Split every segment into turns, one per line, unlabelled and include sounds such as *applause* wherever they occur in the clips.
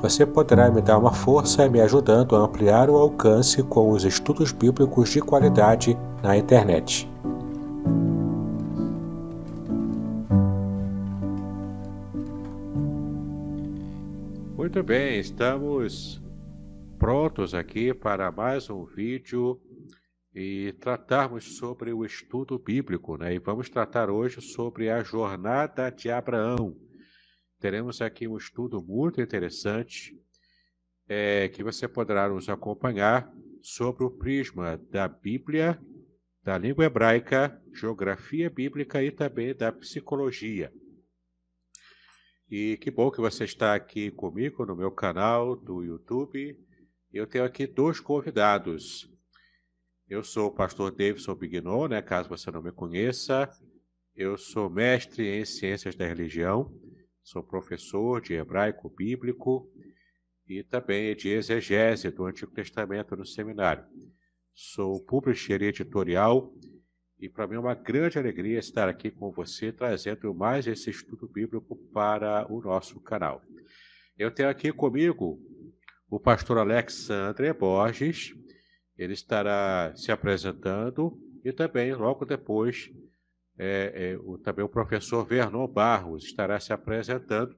Você poderá me dar uma força me ajudando a ampliar o alcance com os estudos bíblicos de qualidade na internet. Muito bem, estamos prontos aqui para mais um vídeo e tratarmos sobre o estudo bíblico, né? E vamos tratar hoje sobre a jornada de Abraão. Teremos aqui um estudo muito interessante é, que você poderá nos acompanhar sobre o prisma da Bíblia da língua hebraica, geografia bíblica e também da psicologia. E que bom que você está aqui comigo no meu canal do YouTube. Eu tenho aqui dois convidados. Eu sou o pastor Davidson Bignon, né, caso você não me conheça. Eu sou mestre em ciências da religião, sou professor de hebraico bíblico e também de exegese do Antigo Testamento no seminário. Sou publisher editorial e para mim é uma grande alegria estar aqui com você, trazendo mais esse estudo bíblico para o nosso canal. Eu tenho aqui comigo o pastor Alexandre Borges, ele estará se apresentando e também, logo depois, é, é, o, também o professor Vernon Barros estará se apresentando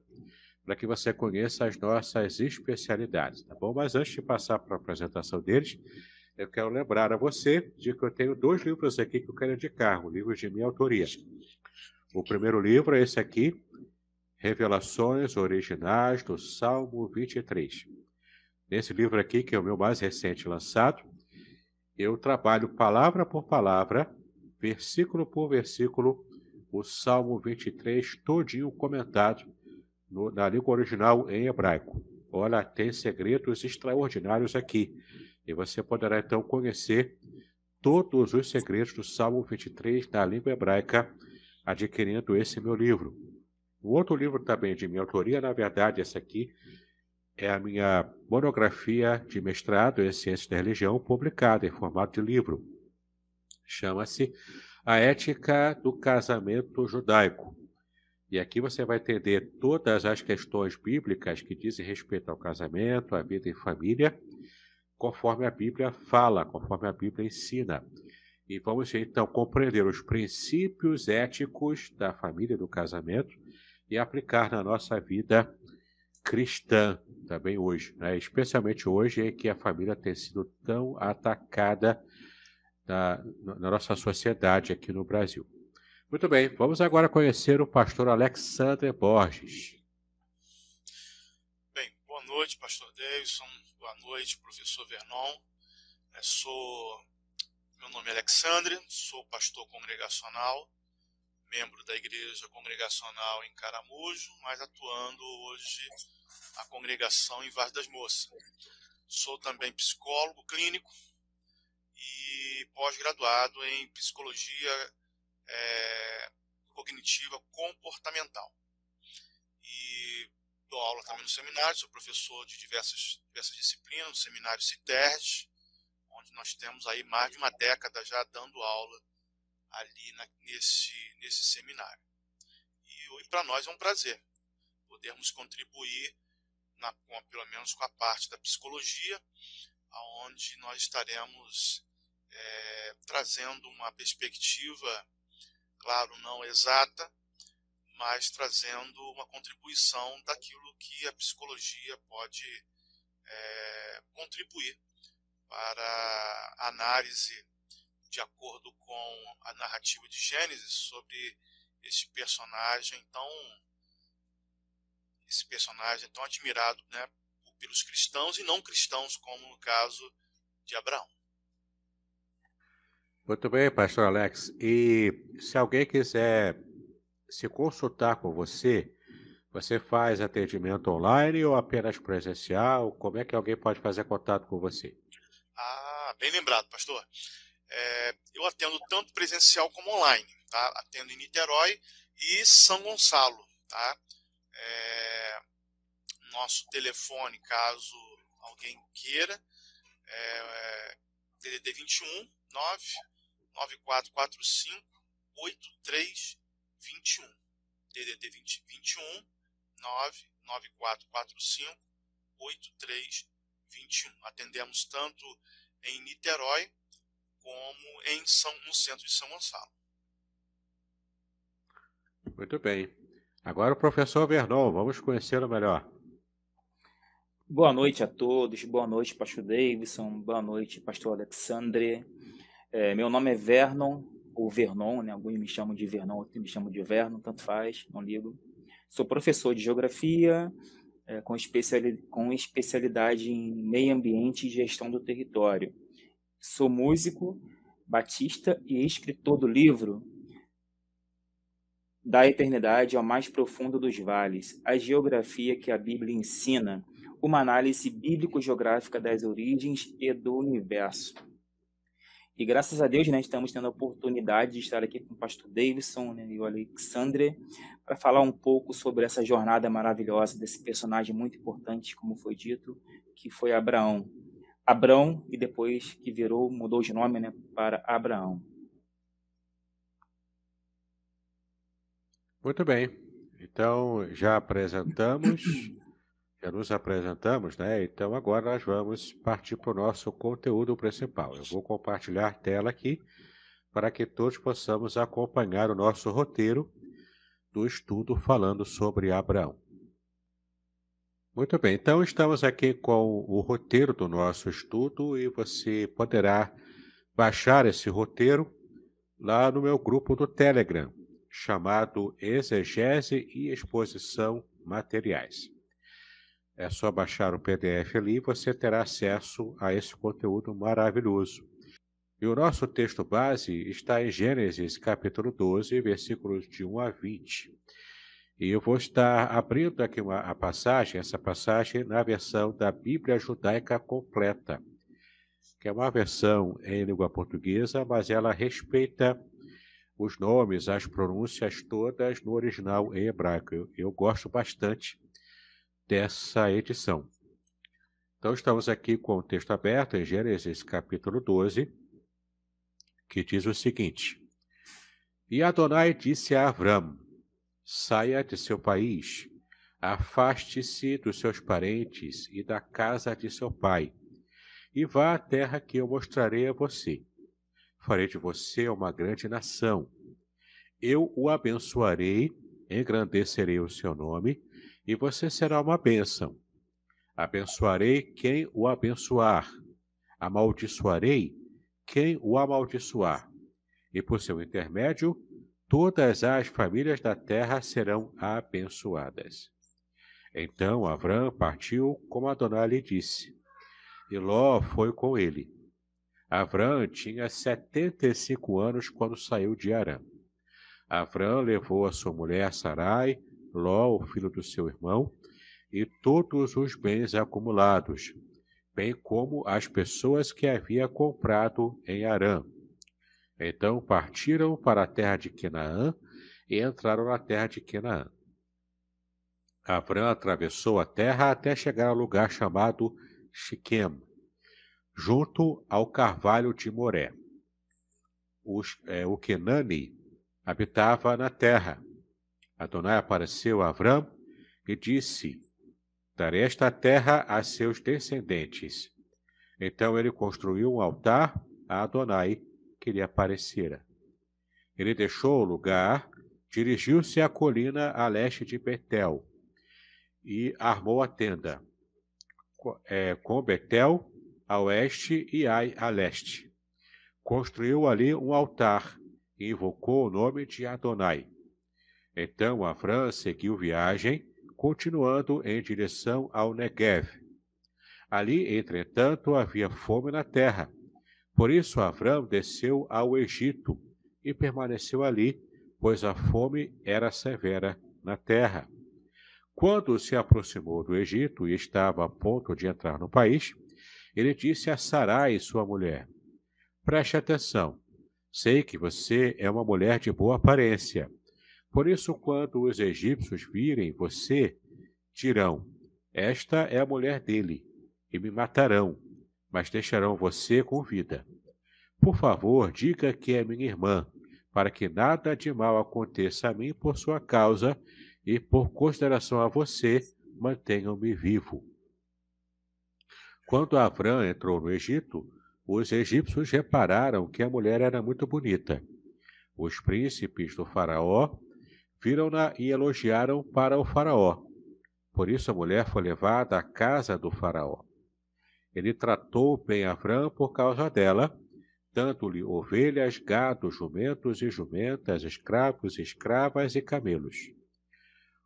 para que você conheça as nossas especialidades, tá bom? Mas antes de passar para a apresentação deles, eu quero lembrar a você de que eu tenho dois livros aqui que eu quero indicar, livros de minha autoria. O primeiro livro é esse aqui, Revelações Originais do Salmo 23. Nesse livro aqui, que é o meu mais recente lançado, eu trabalho palavra por palavra, versículo por versículo, o Salmo 23 todinho comentado no, na língua original em hebraico. Olha, tem segredos extraordinários aqui. E você poderá então conhecer todos os segredos do Salmo 23 na língua hebraica, adquirindo esse meu livro. O outro livro também de minha autoria, na verdade, esse aqui é a minha monografia de mestrado em Ciências da Religião, publicada em formato de livro. Chama-se A Ética do Casamento Judaico. E aqui você vai entender todas as questões bíblicas que dizem respeito ao casamento, à vida em família conforme a Bíblia fala, conforme a Bíblia ensina. E vamos então compreender os princípios éticos da família e do casamento e aplicar na nossa vida cristã também hoje, né? especialmente hoje em que a família tem sido tão atacada na, na nossa sociedade aqui no Brasil. Muito bem, vamos agora conhecer o pastor Alexandre Borges.
Bem, boa noite, pastor Davidson. Boa noite, professor Vernon. É, sou, meu nome é Alexandre, sou pastor congregacional, membro da Igreja Congregacional em Caramujo, mas atuando hoje a congregação em Vaz das Moças. Sou também psicólogo clínico e pós-graduado em psicologia é, cognitiva comportamental. E dou aula também no seminário, sou professor de diversas, diversas disciplinas, no seminário CITERD, onde nós temos aí mais de uma década já dando aula ali na, nesse, nesse seminário. E, e para nós é um prazer podermos contribuir, na, com, pelo menos com a parte da psicologia, onde nós estaremos é, trazendo uma perspectiva, claro, não exata, mas trazendo uma contribuição daquilo que a psicologia pode é, contribuir para a análise de acordo com a narrativa de Gênesis sobre esse personagem tão esse personagem tão admirado né, pelos cristãos e não cristãos, como no caso de Abraão.
Muito bem, pastor Alex. E se alguém quiser se consultar com você, você faz atendimento online ou apenas presencial? Como é que alguém pode fazer contato com você?
Ah, bem lembrado, pastor. É, eu atendo tanto presencial como online. Tá? Atendo em Niterói e São Gonçalo. Tá? É, nosso telefone, caso alguém queira, é, DDD 21 9 9445 8321. DDD 20, 21 99445 8321. Atendemos tanto em Niterói como em São, no centro de São Gonçalo.
Muito bem. Agora o professor Vernon, vamos conhecê-lo melhor.
Boa noite a todos, boa noite, pastor Davidson, boa noite, pastor Alexandre. É, meu nome é Vernon, ou Vernon, né? alguns me chamam de Vernon, outros me chamam de Vernon, tanto faz, não ligo. Sou professor de geografia, é, com, especiali com especialidade em meio ambiente e gestão do território. Sou músico, batista e escritor do livro Da Eternidade ao Mais Profundo dos Vales, a geografia que a Bíblia ensina, uma análise bíblico-geográfica das origens e do universo. E graças a Deus, né, estamos tendo a oportunidade de estar aqui com o pastor Davidson né, e o Alexandre para falar um pouco sobre essa jornada maravilhosa desse personagem muito importante, como foi dito, que foi Abraão. Abraão, e depois que virou, mudou de nome né, para Abraão.
Muito bem. Então, já apresentamos *coughs* nos apresentamos, né? Então agora nós vamos partir para o nosso conteúdo principal. Eu vou compartilhar a tela aqui para que todos possamos acompanhar o nosso roteiro do estudo falando sobre Abraão. Muito bem, então estamos aqui com o roteiro do nosso estudo e você poderá baixar esse roteiro lá no meu grupo do Telegram, chamado Exegese e Exposição Materiais. É só baixar o PDF ali e você terá acesso a esse conteúdo maravilhoso. E o nosso texto base está em Gênesis capítulo 12, versículos de 1 a 20. E eu vou estar abrindo aqui uma, a passagem, essa passagem na versão da Bíblia Judaica Completa, que é uma versão em língua portuguesa, mas ela respeita os nomes, as pronúncias todas no original em hebraico. Eu, eu gosto bastante dessa edição. Então, estamos aqui com o texto aberto em Gênesis capítulo 12, que diz o seguinte: E Adonai disse a Avram: Saia de seu país, afaste-se dos seus parentes e da casa de seu pai, e vá à terra que eu mostrarei a você. Farei de você uma grande nação. Eu o abençoarei, engrandecerei o seu nome e você será uma bênção. Abençoarei quem o abençoar, amaldiçoarei quem o amaldiçoar, e por seu intermédio todas as famílias da terra serão abençoadas. Então Avram partiu como Adonai lhe disse, e Ló foi com ele. Avram tinha setenta e cinco anos quando saiu de Arã. Avram levou a sua mulher Sarai, Ló, o filho do seu irmão, e todos os bens acumulados, bem como as pessoas que havia comprado em Arã. Então partiram para a terra de Canaã e entraram na terra de Canaã. Abrão atravessou a terra até chegar ao lugar chamado Shiquem, junto ao carvalho de Moré. Os, é, o Kenani habitava na terra, Adonai apareceu a Avram e disse: Darei esta terra a seus descendentes. Então ele construiu um altar a Adonai que lhe aparecera. Ele deixou o lugar, dirigiu-se à colina a leste de Betel e armou a tenda, é, com Betel a oeste e Ai a leste. construiu ali um altar e invocou o nome de Adonai. Então Avram seguiu viagem, continuando em direção ao Negev. Ali, entretanto, havia fome na terra. Por isso Avram desceu ao Egito e permaneceu ali, pois a fome era severa na terra. Quando se aproximou do Egito e estava a ponto de entrar no país, ele disse a Sarai, sua mulher: Preste atenção. Sei que você é uma mulher de boa aparência. Por isso, quando os egípcios virem você, dirão: Esta é a mulher dele, e me matarão, mas deixarão você com vida. Por favor, diga que é minha irmã, para que nada de mal aconteça a mim por sua causa e por consideração a você, mantenham-me vivo. Quando Avram entrou no Egito, os egípcios repararam que a mulher era muito bonita. Os príncipes do Faraó viram-na e elogiaram para o Faraó. Por isso a mulher foi levada à casa do Faraó. Ele tratou bem Avram por causa dela, dando-lhe ovelhas, gados, jumentos e jumentas, escravos, escravas e camelos.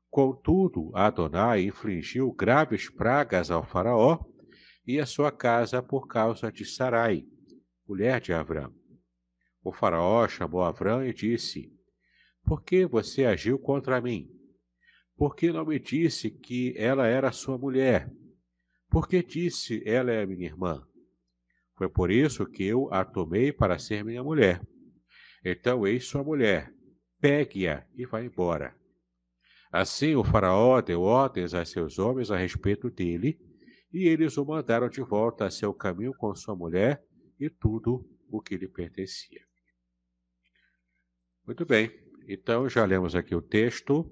Contudo, Adonai infligiu graves pragas ao Faraó e a sua casa por causa de Sarai, mulher de Avrão. O faraó chamou Avrão e disse: Por que você agiu contra mim? Por que não me disse que ela era sua mulher? Por que disse ela é minha irmã? Foi por isso que eu a tomei para ser minha mulher. Então eis sua mulher, pegue-a e vá embora. Assim o faraó deu ordens a seus homens a respeito dele, e eles o mandaram de volta a seu caminho com sua mulher e tudo o que lhe pertencia. Muito bem, então já lemos aqui o texto.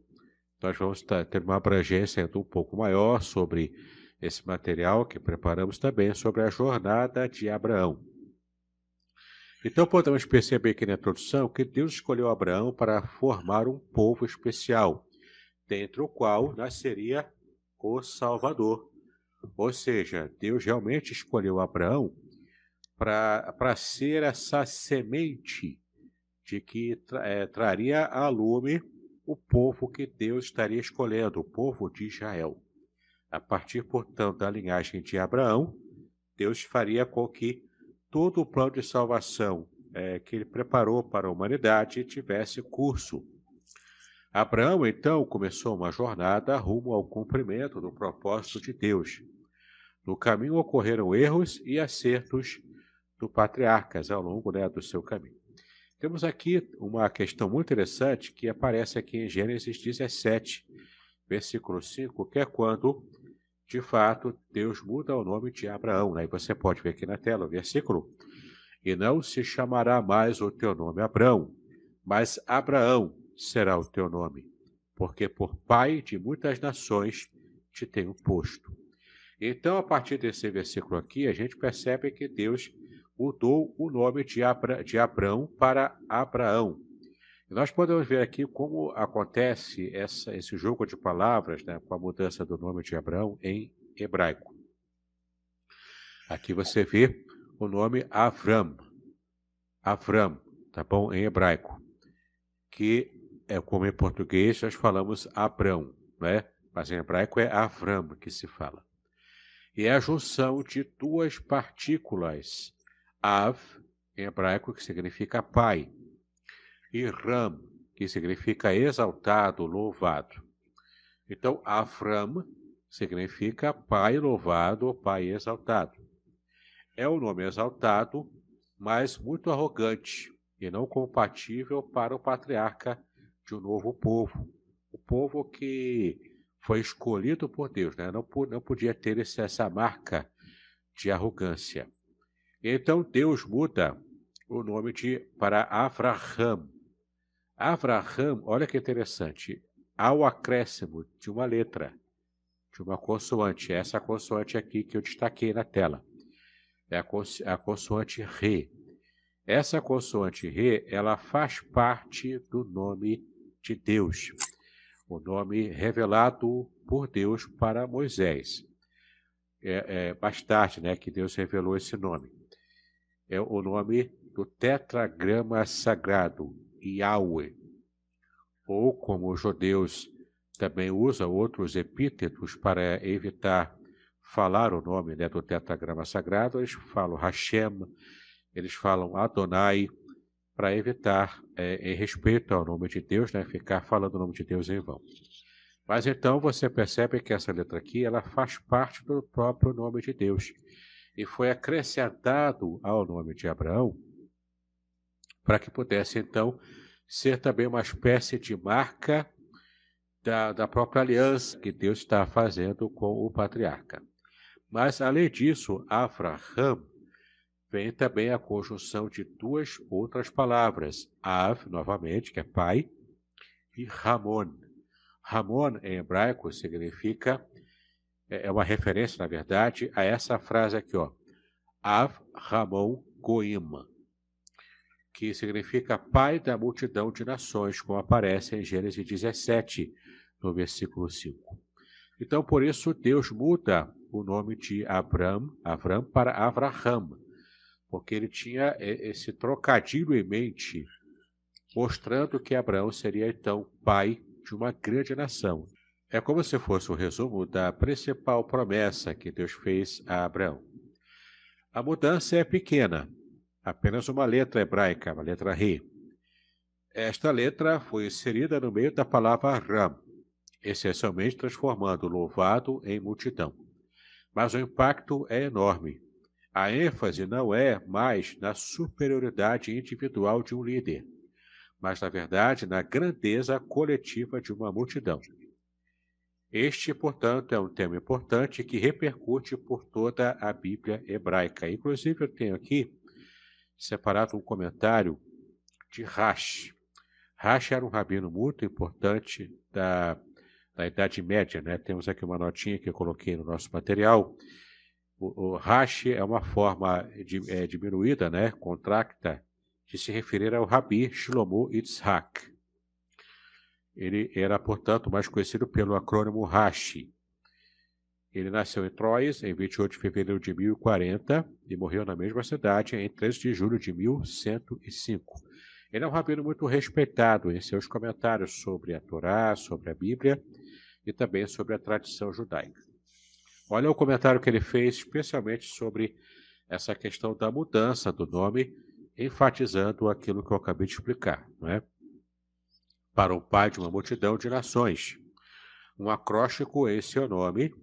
Nós vamos ter uma abrangência um pouco maior sobre esse material que preparamos também sobre a jornada de Abraão. Então podemos perceber aqui na introdução que Deus escolheu Abraão para formar um povo especial, dentre o qual nasceria o Salvador, ou seja, Deus realmente escolheu Abraão para ser essa semente de que tra, é, traria a lume o povo que Deus estaria escolhendo, o povo de Israel. A partir, portanto, da linhagem de Abraão, Deus faria com que todo o plano de salvação é, que ele preparou para a humanidade tivesse curso. Abraão, então, começou uma jornada rumo ao cumprimento do propósito de Deus. No caminho ocorreram erros e acertos do patriarcas ao longo né, do seu caminho. Temos aqui uma questão muito interessante que aparece aqui em Gênesis 17, versículo 5, que é quando, de fato, Deus muda o nome de Abraão. Né? E você pode ver aqui na tela o versículo. E não se chamará mais o teu nome Abraão, mas Abraão será o teu nome, porque por pai de muitas nações te tenho posto. Então, a partir desse versículo aqui, a gente percebe que Deus mudou o nome de, Abra, de Abrão para Abraão. E nós podemos ver aqui como acontece essa, esse jogo de palavras né, com a mudança do nome de Abraão em hebraico. Aqui você vê o nome Avram. Avram, tá bom? Em hebraico. Que é como em português nós falamos Abrão, né? Mas em hebraico é Avram que se fala é a junção de duas partículas, Av, em hebraico, que significa pai, e Ram, que significa exaltado, louvado. Então, Avram significa pai louvado ou pai exaltado. É um nome exaltado, mas muito arrogante e não compatível para o patriarca de um novo povo. O povo que foi escolhido por Deus, né? não, não podia ter essa marca de arrogância. Então Deus muda o nome de para Avraham. Avraham, olha que interessante, ao acréscimo de uma letra, de uma consoante, essa consoante aqui que eu destaquei na tela, é a, cons a consoante Re. Essa consoante Re, ela faz parte do nome de Deus o nome revelado por Deus para Moisés. É, é, mais tarde, né, que Deus revelou esse nome. É o nome do tetragrama sagrado, Yahweh, ou como os judeus também usam outros epítetos para evitar falar o nome né, do tetragrama sagrado, eles falam Hashem, eles falam Adonai, para evitar, é, em respeito ao nome de Deus, né, ficar falando o nome de Deus em vão. Mas então você percebe que essa letra aqui ela faz parte do próprio nome de Deus e foi acrescentado ao nome de Abraão para que pudesse então ser também uma espécie de marca da, da própria aliança que Deus está fazendo com o patriarca. Mas, além disso, Avraham vem também a conjunção de duas outras palavras, Av, novamente, que é pai, e Ramon. Ramon, em hebraico, significa, é, é uma referência, na verdade, a essa frase aqui, ó, Av Ramon Goim, que significa pai da multidão de nações, como aparece em Gênesis 17, no versículo 5. Então, por isso, Deus muda o nome de Abram, Avram para Avraham, porque ele tinha esse trocadilho em mente, mostrando que Abraão seria então pai de uma grande nação. É como se fosse o um resumo da principal promessa que Deus fez a Abraão. A mudança é pequena, apenas uma letra hebraica, uma letra Re. Esta letra foi inserida no meio da palavra Ram, essencialmente transformando louvado em multidão. Mas o impacto é enorme. A ênfase não é mais na superioridade individual de um líder, mas, na verdade, na grandeza coletiva de uma multidão. Este, portanto, é um tema importante que repercute por toda a Bíblia hebraica. Inclusive, eu tenho aqui separado um comentário de Rash. Rash era um rabino muito importante da da Idade Média, né? Temos aqui uma notinha que eu coloquei no nosso material. O, o Rashi é uma forma de, é, diminuída, né? Contracta, de se referir ao Rabi Shlomo Yitzhak. Ele era, portanto, mais conhecido pelo acrônimo Rashi. Ele nasceu em Troyes em 28 de fevereiro de 1040 e morreu na mesma cidade em 13 de julho de 1105. Ele é um rabino muito respeitado em seus comentários sobre a Torá, sobre a Bíblia e também sobre a tradição judaica. Olha o comentário que ele fez, especialmente sobre essa questão da mudança do nome, enfatizando aquilo que eu acabei de explicar. Não é? Para um pai de uma multidão de nações. Um acróstico em seu nome,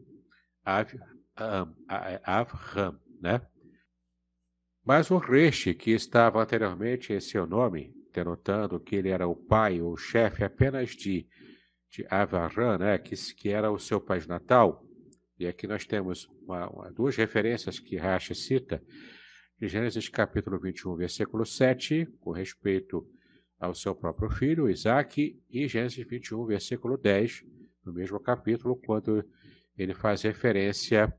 Avram, né? Mas o Reche, que estava anteriormente em seu nome, denotando que ele era o pai ou chefe apenas de de Avaran, né, que, que era o seu país natal. E aqui nós temos uma, uma, duas referências que Rashi cita, de Gênesis capítulo 21, versículo 7, com respeito ao seu próprio filho, Isaac, e Gênesis 21, versículo 10, no mesmo capítulo, quando ele faz referência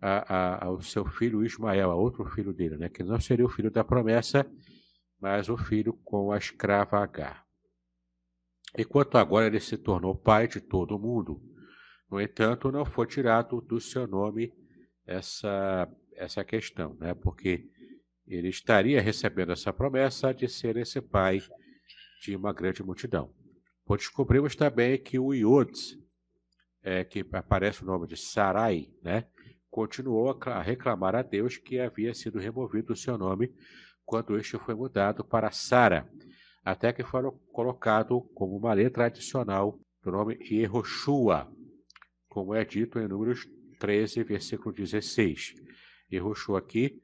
a, a, ao seu filho Ismael, a outro filho dele, né, que não seria o filho da promessa, mas o filho com a escrava Agar enquanto agora ele se tornou pai de todo mundo. No entanto, não foi tirado do seu nome essa, essa questão, né? porque ele estaria recebendo essa promessa de ser esse pai de uma grande multidão. Pois descobrimos também que o Yod, é, que aparece o nome de Sarai, né? continuou a reclamar a Deus que havia sido removido o seu nome quando este foi mudado para Sara até que foi colocado como uma letra adicional do nome Yehoshua, como é dito em Números 13, versículo 16. Yehoshua aqui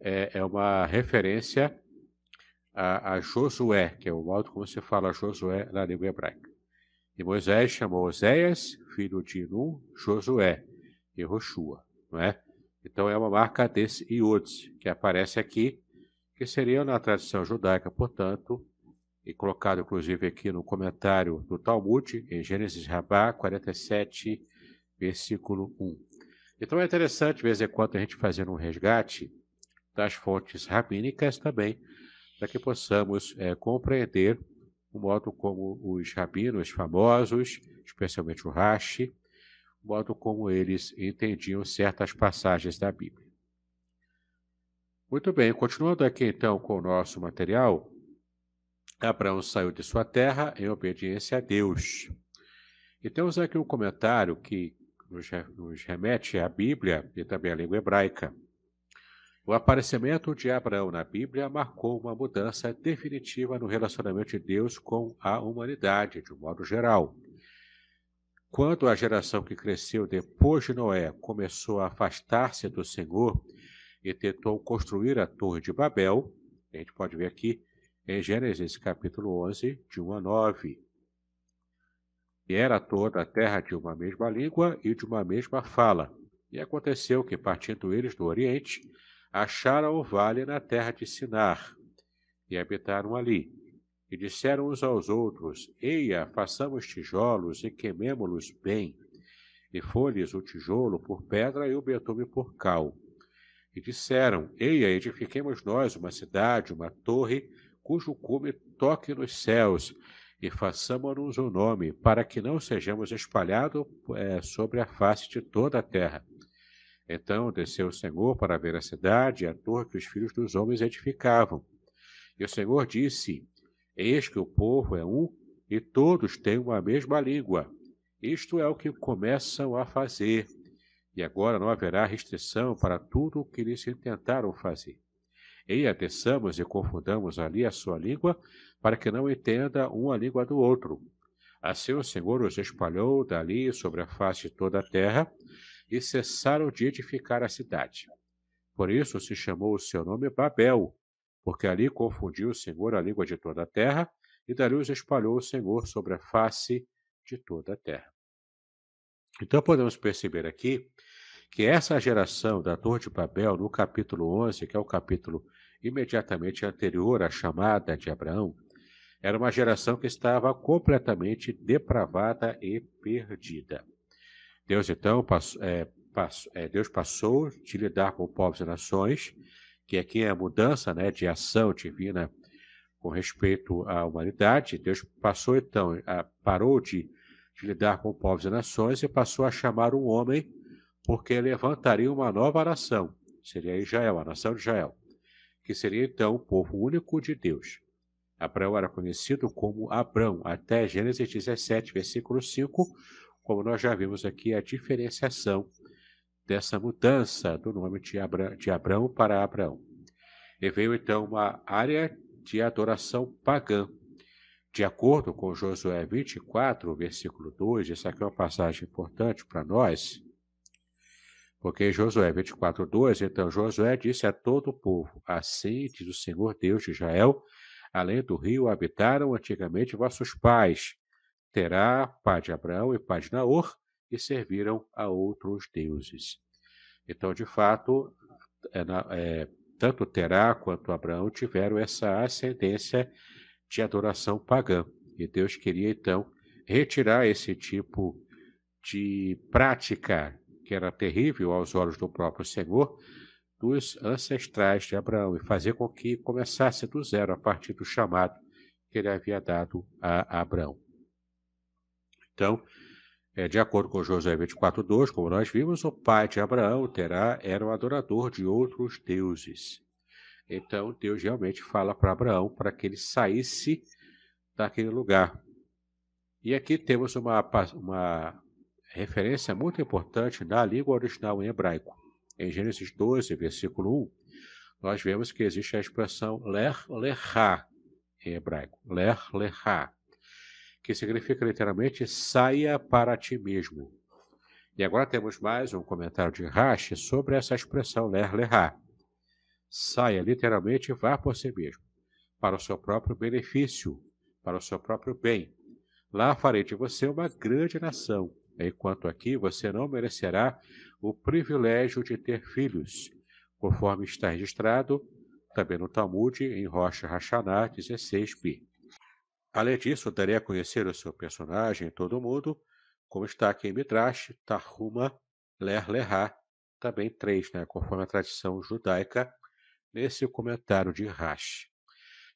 é, é uma referência a, a, Josué, que é o modo como se fala Josué na língua hebraica. E Moisés chamou Oséias, filho de Nun, Josué, Yehoshua, não é? Então é uma marca desse Iud, que aparece aqui, que seria na tradição judaica, portanto, e colocado inclusive aqui no comentário do Talmud, em Gênesis Rabá 47, versículo 1. Então é interessante, de vez em quando, a gente fazer um resgate das fontes rabínicas também, para que possamos é, compreender o modo como os rabinos famosos, especialmente o Rashi, o modo como eles entendiam certas passagens da Bíblia. Muito bem, continuando aqui então com o nosso material, Abraão saiu de sua terra em obediência a Deus. E temos aqui um comentário que nos remete à Bíblia e também à língua hebraica. O aparecimento de Abraão na Bíblia marcou uma mudança definitiva no relacionamento de Deus com a humanidade, de um modo geral. Quando a geração que cresceu depois de Noé começou a afastar-se do Senhor e tentou construir a Torre de Babel, a gente pode ver aqui em Gênesis capítulo 11, de 1 a 9. E era toda a terra de uma mesma língua e de uma mesma fala. E aconteceu que, partindo eles do Oriente, acharam o vale na terra de Sinar, e habitaram ali. E disseram uns aos outros: Eia, façamos tijolos e queimemo-los bem. E foi-lhes o tijolo por pedra e o betume por cal. E disseram: Eia, edifiquemos nós uma cidade, uma torre, cujo cume toque nos céus, e façamos-nos um nome, para que não sejamos espalhados é, sobre a face de toda a terra. Então desceu o Senhor para ver a cidade e a torre que os filhos dos homens edificavam. E o Senhor disse: Eis que o povo é um e todos têm uma mesma língua. Isto é o que começam a fazer. E agora não haverá restrição para tudo o que eles tentaram fazer. Eia, desçamos e confundamos ali a sua língua, para que não entenda um a língua do outro. Assim o Senhor os espalhou dali sobre a face de toda a terra, e cessaram de edificar a cidade. Por isso se chamou o seu nome Babel, porque ali confundiu o Senhor a língua de toda a terra, e dali os espalhou o Senhor sobre a face de toda a terra. Então podemos perceber aqui que essa geração da Torre de Babel, no capítulo 11, que é o capítulo imediatamente anterior à chamada de Abraão, era uma geração que estava completamente depravada e perdida. Deus então passou, é, passou, é, Deus passou de lidar com povos e nações, que aqui é a mudança né, de ação divina com respeito à humanidade. Deus passou então, a, parou de, de lidar com povos e nações e passou a chamar um homem, porque levantaria uma nova nação, seria Israel, a nação de Israel, que seria então o povo único de Deus. Abraão era conhecido como Abrão, até Gênesis 17, versículo 5, como nós já vimos aqui, a diferenciação dessa mudança do nome de, Abra, de Abraão para Abraão. E veio então uma área de adoração pagã. De acordo com Josué 24, versículo 2, essa aqui é uma passagem importante para nós, porque Josué 24, 2, então Josué disse a todo o povo: Assim diz o Senhor Deus de Israel, além do rio habitaram antigamente vossos pais, Terá, pai de Abraão e pai de Naor, e serviram a outros deuses. Então, de fato, é, é, tanto Terá quanto Abraão tiveram essa ascendência de adoração pagã. E Deus queria, então, retirar esse tipo de prática, que era terrível aos olhos do próprio Senhor, dos ancestrais de Abraão e fazer com que começasse do zero a partir do chamado que ele havia dado a Abraão. Então, é, de acordo com Josué 24:2, como nós vimos, o pai de Abraão, Terá, era um adorador de outros deuses. Então, Deus realmente fala para Abraão para que ele saísse daquele lugar. E aqui temos uma, uma referência muito importante na língua original em hebraico. Em Gênesis 12, versículo 1, nós vemos que existe a expressão ler lecha em hebraico. Ler lecha que significa literalmente saia para ti mesmo. E agora temos mais um comentário de Rashi sobre essa expressão ler lerá. Saia literalmente vá por si mesmo, para o seu próprio benefício, para o seu próprio bem. Lá farei de você uma grande nação, enquanto aqui você não merecerá o privilégio de ter filhos, conforme está registrado também no Talmud em Rocha Hashanah 16b. Além disso, darei a conhecer o seu personagem em todo mundo, como está aqui em Midrash, Tahuma Ler Lerá, também três, né, conforme a tradição judaica, nesse comentário de Rash.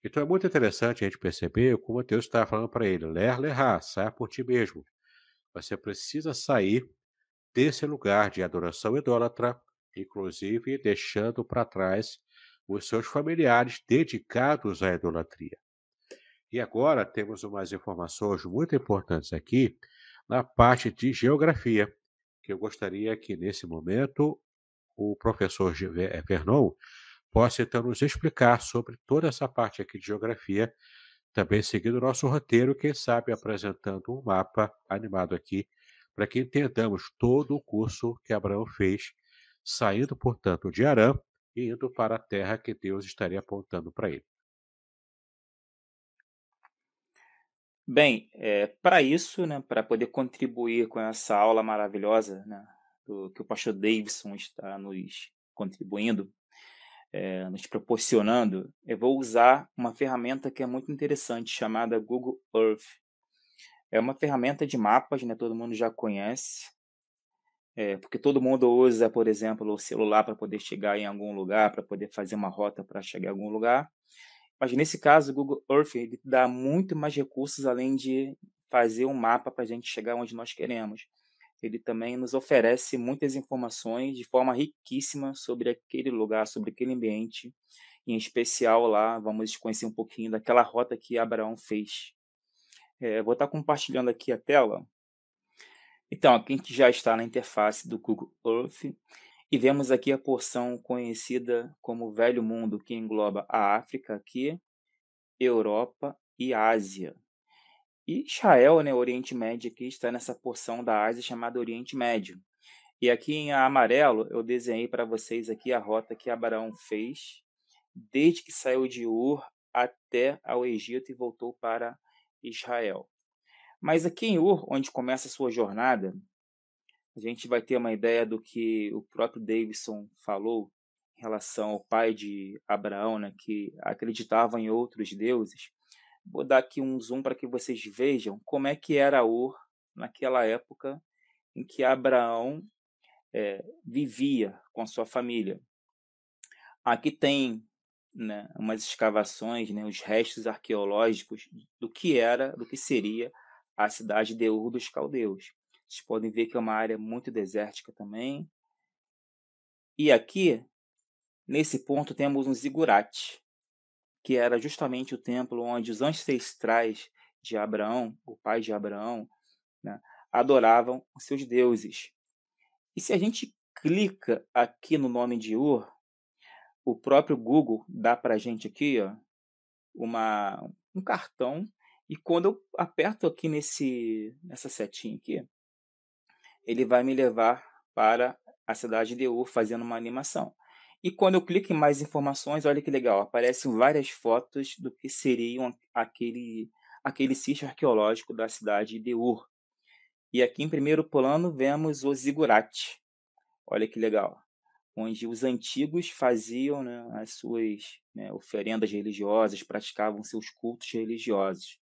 Então é muito interessante a gente perceber como Deus está falando para ele: Ler Lerá, saia por ti mesmo. Você precisa sair desse lugar de adoração idólatra, inclusive deixando para trás os seus familiares dedicados à idolatria. E agora temos umas informações muito importantes aqui na parte de geografia, que eu gostaria que nesse momento o professor eh, Vernon possa então nos explicar sobre toda essa parte aqui de geografia, também seguindo o nosso roteiro, quem sabe apresentando um mapa animado aqui, para que entendamos todo o curso que Abraão fez, saindo, portanto, de Arã e indo para a terra que Deus estaria apontando para ele.
Bem, é, para isso, né, para poder contribuir com essa aula maravilhosa né, do, que o pastor Davidson está nos contribuindo, é, nos proporcionando, eu vou usar uma ferramenta que é muito interessante, chamada Google Earth. É uma ferramenta de mapas, né, todo mundo já conhece, é, porque todo mundo usa, por exemplo, o celular para poder chegar em algum lugar, para poder fazer uma rota para chegar em algum lugar. Mas nesse caso, o Google Earth ele dá muito mais recursos além de fazer um mapa para a gente chegar onde nós queremos. Ele também nos oferece muitas informações de forma riquíssima sobre aquele lugar, sobre aquele ambiente. Em especial lá, vamos conhecer um pouquinho daquela rota que Abraão fez. É, vou estar compartilhando aqui a tela. Então, aqui a gente já está na interface do Google Earth e vemos aqui a porção conhecida como Velho Mundo, que engloba a África aqui, Europa e Ásia. E Israel, né, Oriente Médio, aqui está nessa porção da Ásia chamada Oriente Médio. E aqui em amarelo eu desenhei para vocês aqui a rota que Abraão fez, desde que saiu de Ur até ao Egito e voltou para Israel. Mas aqui em Ur, onde começa a sua jornada, a gente vai ter uma ideia do que o próprio Davidson falou em relação ao pai de Abraão, né, que acreditava em outros deuses. Vou dar aqui um zoom para que vocês vejam como é que era Ur naquela época em que Abraão é, vivia com a sua família. Aqui tem né, umas escavações, né, os restos arqueológicos do que era, do que seria a cidade de Ur dos Caldeus. Vocês podem ver que é uma área muito desértica também. E aqui, nesse ponto, temos um zigurate, que era justamente o templo onde os ancestrais de Abraão, o pai de Abraão, né, adoravam os seus deuses. E se a gente clica aqui no nome de Ur, o próprio Google dá para a gente aqui ó, uma, um cartão e quando eu aperto aqui nesse, nessa setinha aqui, ele vai me levar para a cidade de Ur fazendo uma animação. E quando eu clico em mais informações, olha que legal, aparecem várias fotos do que seriam aquele, aquele sítio arqueológico da cidade de Ur. E aqui em primeiro plano vemos o zigurate. Olha que legal. Onde os antigos faziam né, as suas né, oferendas religiosas, praticavam seus cultos religiosos.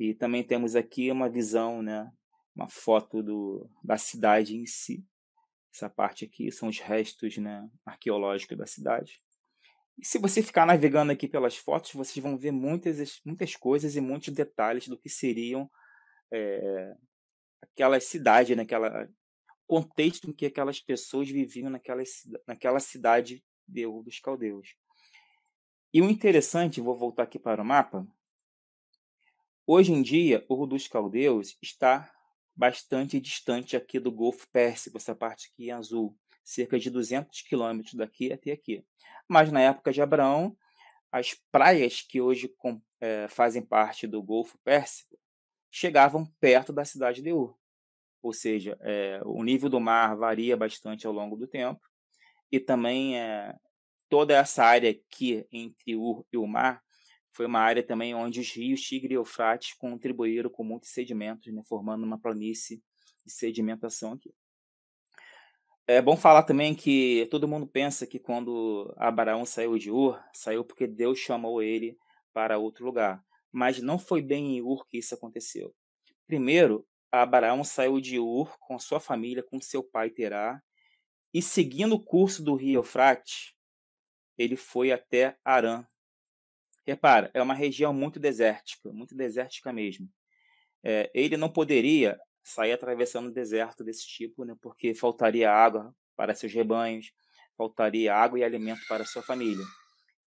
E também temos aqui uma visão né, uma foto do, da cidade em si. Essa parte aqui são os restos né, arqueológicos da cidade. E se você ficar navegando aqui pelas fotos, vocês vão ver muitas, muitas coisas e muitos detalhes do que seriam é, aquela cidade, naquela contexto em que aquelas pessoas viviam naquela, naquela cidade de Ur dos Caldeus. E o interessante, vou voltar aqui para o mapa. Hoje em dia, Ur dos Caldeus está bastante distante aqui do Golfo Pérsico, essa parte aqui em azul, cerca de 200 quilômetros daqui até aqui. Mas na época de Abraão, as praias que hoje é, fazem parte do Golfo Pérsico chegavam perto da cidade de Ur. Ou seja, é, o nível do mar varia bastante ao longo do tempo e também é, toda essa área aqui entre Ur e o mar foi uma área também onde os rios Tigre e Eufrates contribuíram com muitos sedimentos, né, formando uma planície de sedimentação aqui. É bom falar também que todo mundo pensa que quando Abraão saiu de Ur, saiu porque Deus chamou ele para outro lugar. Mas não foi bem em Ur que isso aconteceu. Primeiro, Abraão saiu de Ur com sua família, com seu pai Terá, e seguindo o curso do rio Eufrates, ele foi até Arã, Repara, é uma região muito desértica, muito desértica mesmo. É, ele não poderia sair atravessando um deserto desse tipo, né, porque faltaria água para seus rebanhos, faltaria água e alimento para sua família.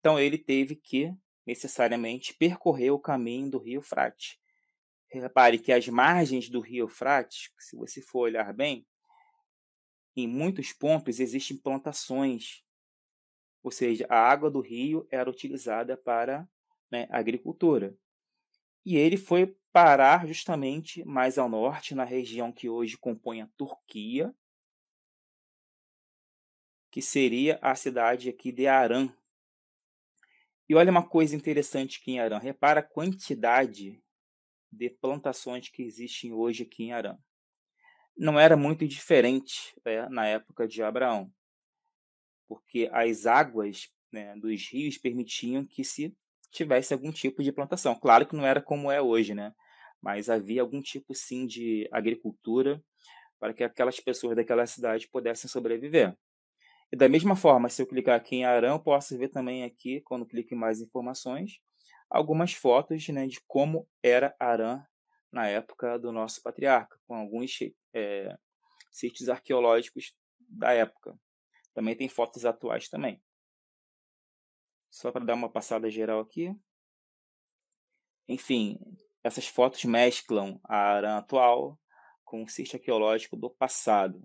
Então ele teve que necessariamente percorrer o caminho do rio Frate. Repare que as margens do rio Frate, se você for olhar bem, em muitos pontos existem plantações, ou seja, a água do rio era utilizada para né, agricultura. E ele foi parar justamente mais ao norte, na região que hoje compõe a Turquia, que seria a cidade aqui de Arã. E olha uma coisa interessante aqui em Arã. Repara a quantidade de plantações que existem hoje aqui em Arã. Não era muito diferente né, na época de Abraão, porque as águas né, dos rios permitiam que se tivesse algum tipo de plantação. Claro que não era como é hoje, né? Mas havia algum tipo sim de agricultura para que aquelas pessoas daquela cidade pudessem sobreviver. E da mesma forma, se eu clicar aqui em Arã, eu posso ver também aqui, quando clico em mais informações, algumas fotos né, de como era Arã na época do nosso patriarca, com alguns é, sítios arqueológicos da época. Também tem fotos atuais também. Só para dar uma passada geral aqui. Enfim, essas fotos mesclam a Arã atual com o sítio arqueológico do passado.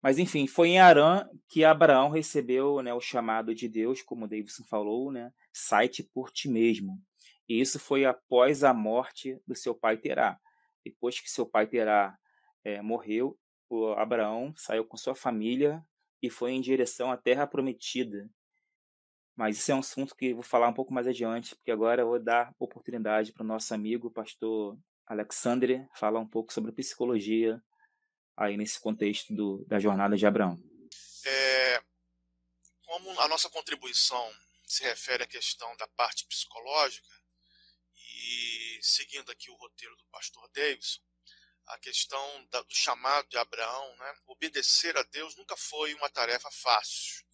Mas enfim, foi em Arã que Abraão recebeu né, o chamado de Deus, como Davidson falou, né, sai-te por ti mesmo. E isso foi após a morte do seu pai Terá. Depois que seu pai Terá é, morreu, o Abraão saiu com sua família e foi em direção à terra prometida, mas isso é um assunto que vou falar um pouco mais adiante, porque agora eu vou dar oportunidade para o nosso amigo, pastor Alexandre, falar um pouco sobre psicologia aí nesse contexto do, da jornada de Abraão.
É, como a nossa contribuição se refere à questão da parte psicológica, e seguindo aqui o roteiro do pastor Davidson, a questão do chamado de Abraão, né, obedecer a Deus nunca foi uma tarefa fácil.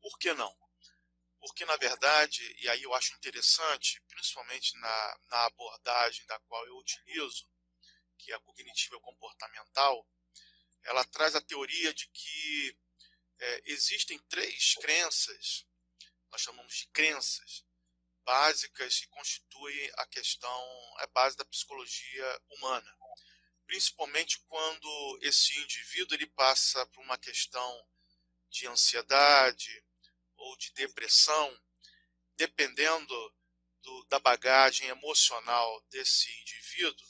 Por que não? porque na verdade, e aí eu acho interessante, principalmente na, na abordagem da qual eu utilizo, que é a cognitiva comportamental, ela traz a teoria de que é, existem três crenças, nós chamamos de crenças, básicas que constituem a questão, a base da psicologia humana. Principalmente quando esse indivíduo ele passa por uma questão de ansiedade, ou de depressão, dependendo do, da bagagem emocional desse indivíduo,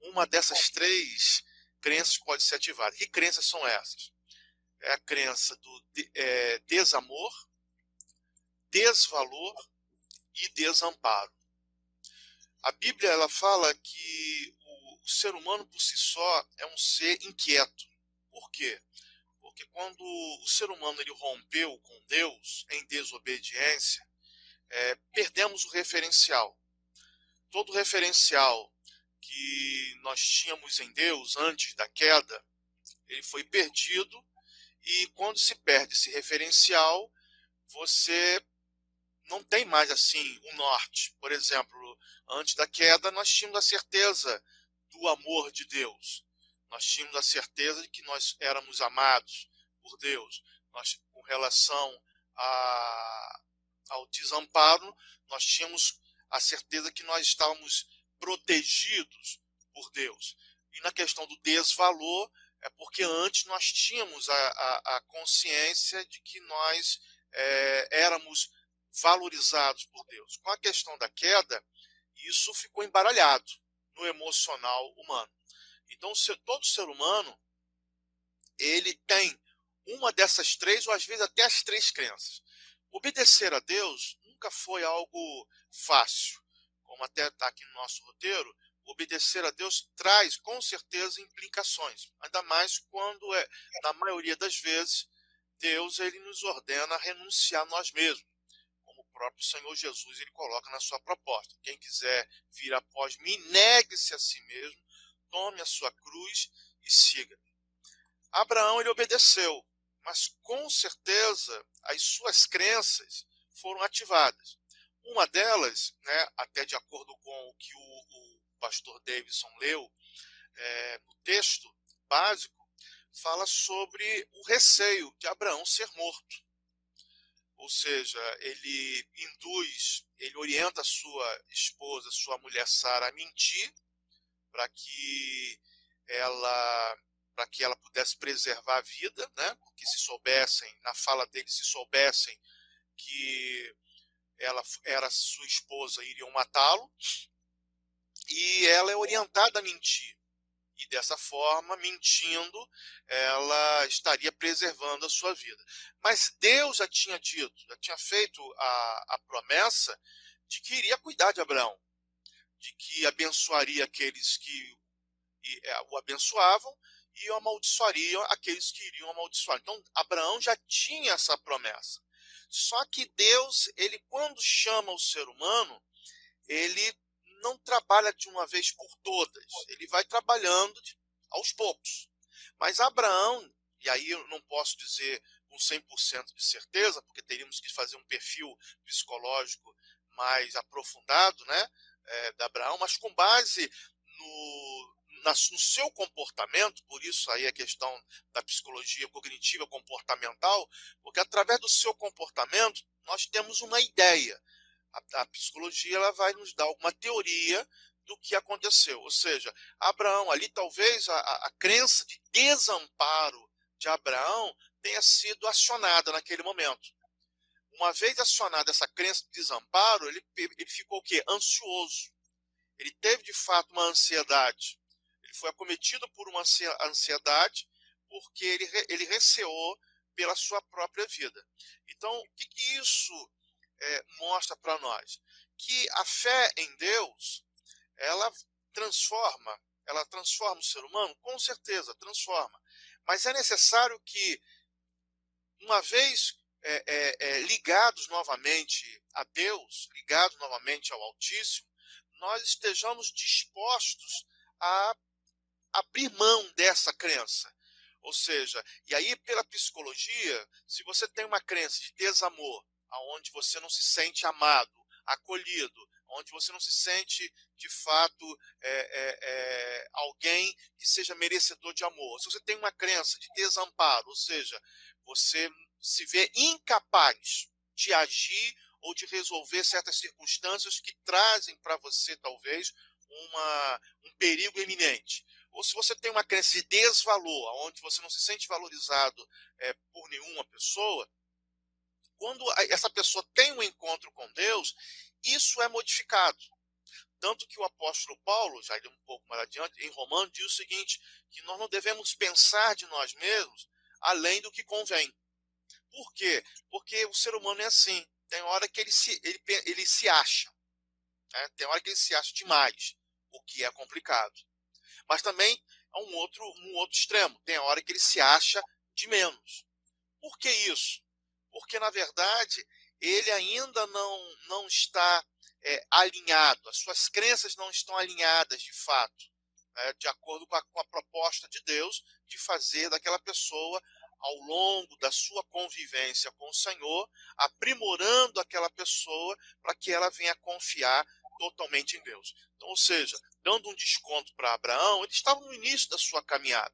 uma dessas três crenças pode ser ativada. Que crenças são essas? É a crença do é, desamor, desvalor e desamparo. A Bíblia ela fala que o, o ser humano por si só é um ser inquieto. Por quê? porque quando o ser humano ele rompeu com Deus em desobediência, é, perdemos o referencial. Todo referencial que nós tínhamos em Deus antes da queda, ele foi perdido e quando se perde esse referencial, você não tem mais assim um norte. Por exemplo, antes da queda nós tínhamos a certeza do amor de Deus nós tínhamos a certeza de que nós éramos amados por Deus. Nós, com relação a, ao desamparo, nós tínhamos a certeza que nós estávamos protegidos por Deus. E na questão do desvalor, é porque antes nós tínhamos a, a, a consciência de que nós é, éramos valorizados por Deus. Com a questão da queda, isso ficou embaralhado no emocional humano. Então, todo ser humano ele tem uma dessas três, ou às vezes até as três crenças. Obedecer a Deus nunca foi algo fácil. Como até está aqui no nosso roteiro, obedecer a Deus traz com certeza implicações. Ainda mais quando, é, na maioria das vezes, Deus ele nos ordena a renunciar a nós mesmos. Próprio Senhor Jesus ele coloca na sua proposta. Quem quiser vir após mim, negue-se a si mesmo, tome a sua cruz e siga. Abraão ele obedeceu, mas com certeza as suas crenças foram ativadas. Uma delas, né, até de acordo com o que o, o pastor Davidson leu é, no texto básico, fala sobre o receio de Abraão ser morto. Ou seja, ele induz, ele orienta a sua esposa, sua mulher Sara, a mentir para que ela para que ela pudesse preservar a vida, né? Porque se soubessem, na fala dele, se soubessem que ela era sua esposa, iriam matá-lo. E ela é orientada a mentir. E dessa forma, mentindo, ela estaria preservando a sua vida. Mas Deus já tinha dito, já tinha feito a, a promessa de que iria cuidar de Abraão, de que abençoaria aqueles que é, o abençoavam e amaldiçoariam aqueles que iriam amaldiçoar. Então, Abraão já tinha essa promessa. Só que Deus, ele quando chama o ser humano, ele não trabalha de uma vez por todas. Ele vai trabalhando de, aos poucos. Mas Abraão, e aí eu não posso dizer com 100% de certeza, porque teríamos que fazer um perfil psicológico mais aprofundado, né, é, da Abraão, mas com base no, no seu comportamento, por isso aí a questão da psicologia cognitiva comportamental, porque através do seu comportamento nós temos uma ideia. A, a psicologia ela vai nos dar alguma teoria do que aconteceu. Ou seja, Abraão, ali talvez a, a, a crença de desamparo de Abraão tenha sido acionada naquele momento. Uma vez acionada essa crença de desamparo, ele, ele ficou o quê? Ansioso. Ele teve de fato uma ansiedade ele foi acometido por uma ansiedade porque ele, ele receou pela sua própria vida. Então, o que, que isso é, mostra para nós? Que a fé em Deus, ela transforma, ela transforma o ser humano? Com certeza, transforma. Mas é necessário que, uma vez é, é, é, ligados novamente a Deus, ligados novamente ao Altíssimo, nós estejamos dispostos a abrir mão dessa crença. Ou seja, e aí pela psicologia, se você tem uma crença de desamor, aonde você não se sente amado, acolhido, onde você não se sente de fato é, é, é, alguém que seja merecedor de amor. Se você tem uma crença de desamparo, ou seja, você se vê incapaz de agir ou de resolver certas circunstâncias que trazem para você talvez uma, um perigo iminente ou se você tem uma crença de desvalor, onde você não se sente valorizado é, por nenhuma pessoa, quando essa pessoa tem um encontro com Deus, isso é modificado. Tanto que o apóstolo Paulo, já um pouco mais adiante, em Romano, diz o seguinte: que nós não devemos pensar de nós mesmos além do que convém. Por quê? Porque o ser humano é assim. Tem hora que ele se, ele, ele se acha. Né? Tem hora que ele se acha demais, o que é complicado. Mas também é um outro, um outro extremo. Tem hora que ele se acha de menos. Por que isso? Porque, na verdade, ele ainda não, não está é, alinhado, as suas crenças não estão alinhadas de fato, né, de acordo com a, com a proposta de Deus de fazer daquela pessoa ao longo da sua convivência com o Senhor, aprimorando aquela pessoa para que ela venha confiar totalmente em Deus. Então, ou seja, dando um desconto para Abraão, ele estava no início da sua caminhada.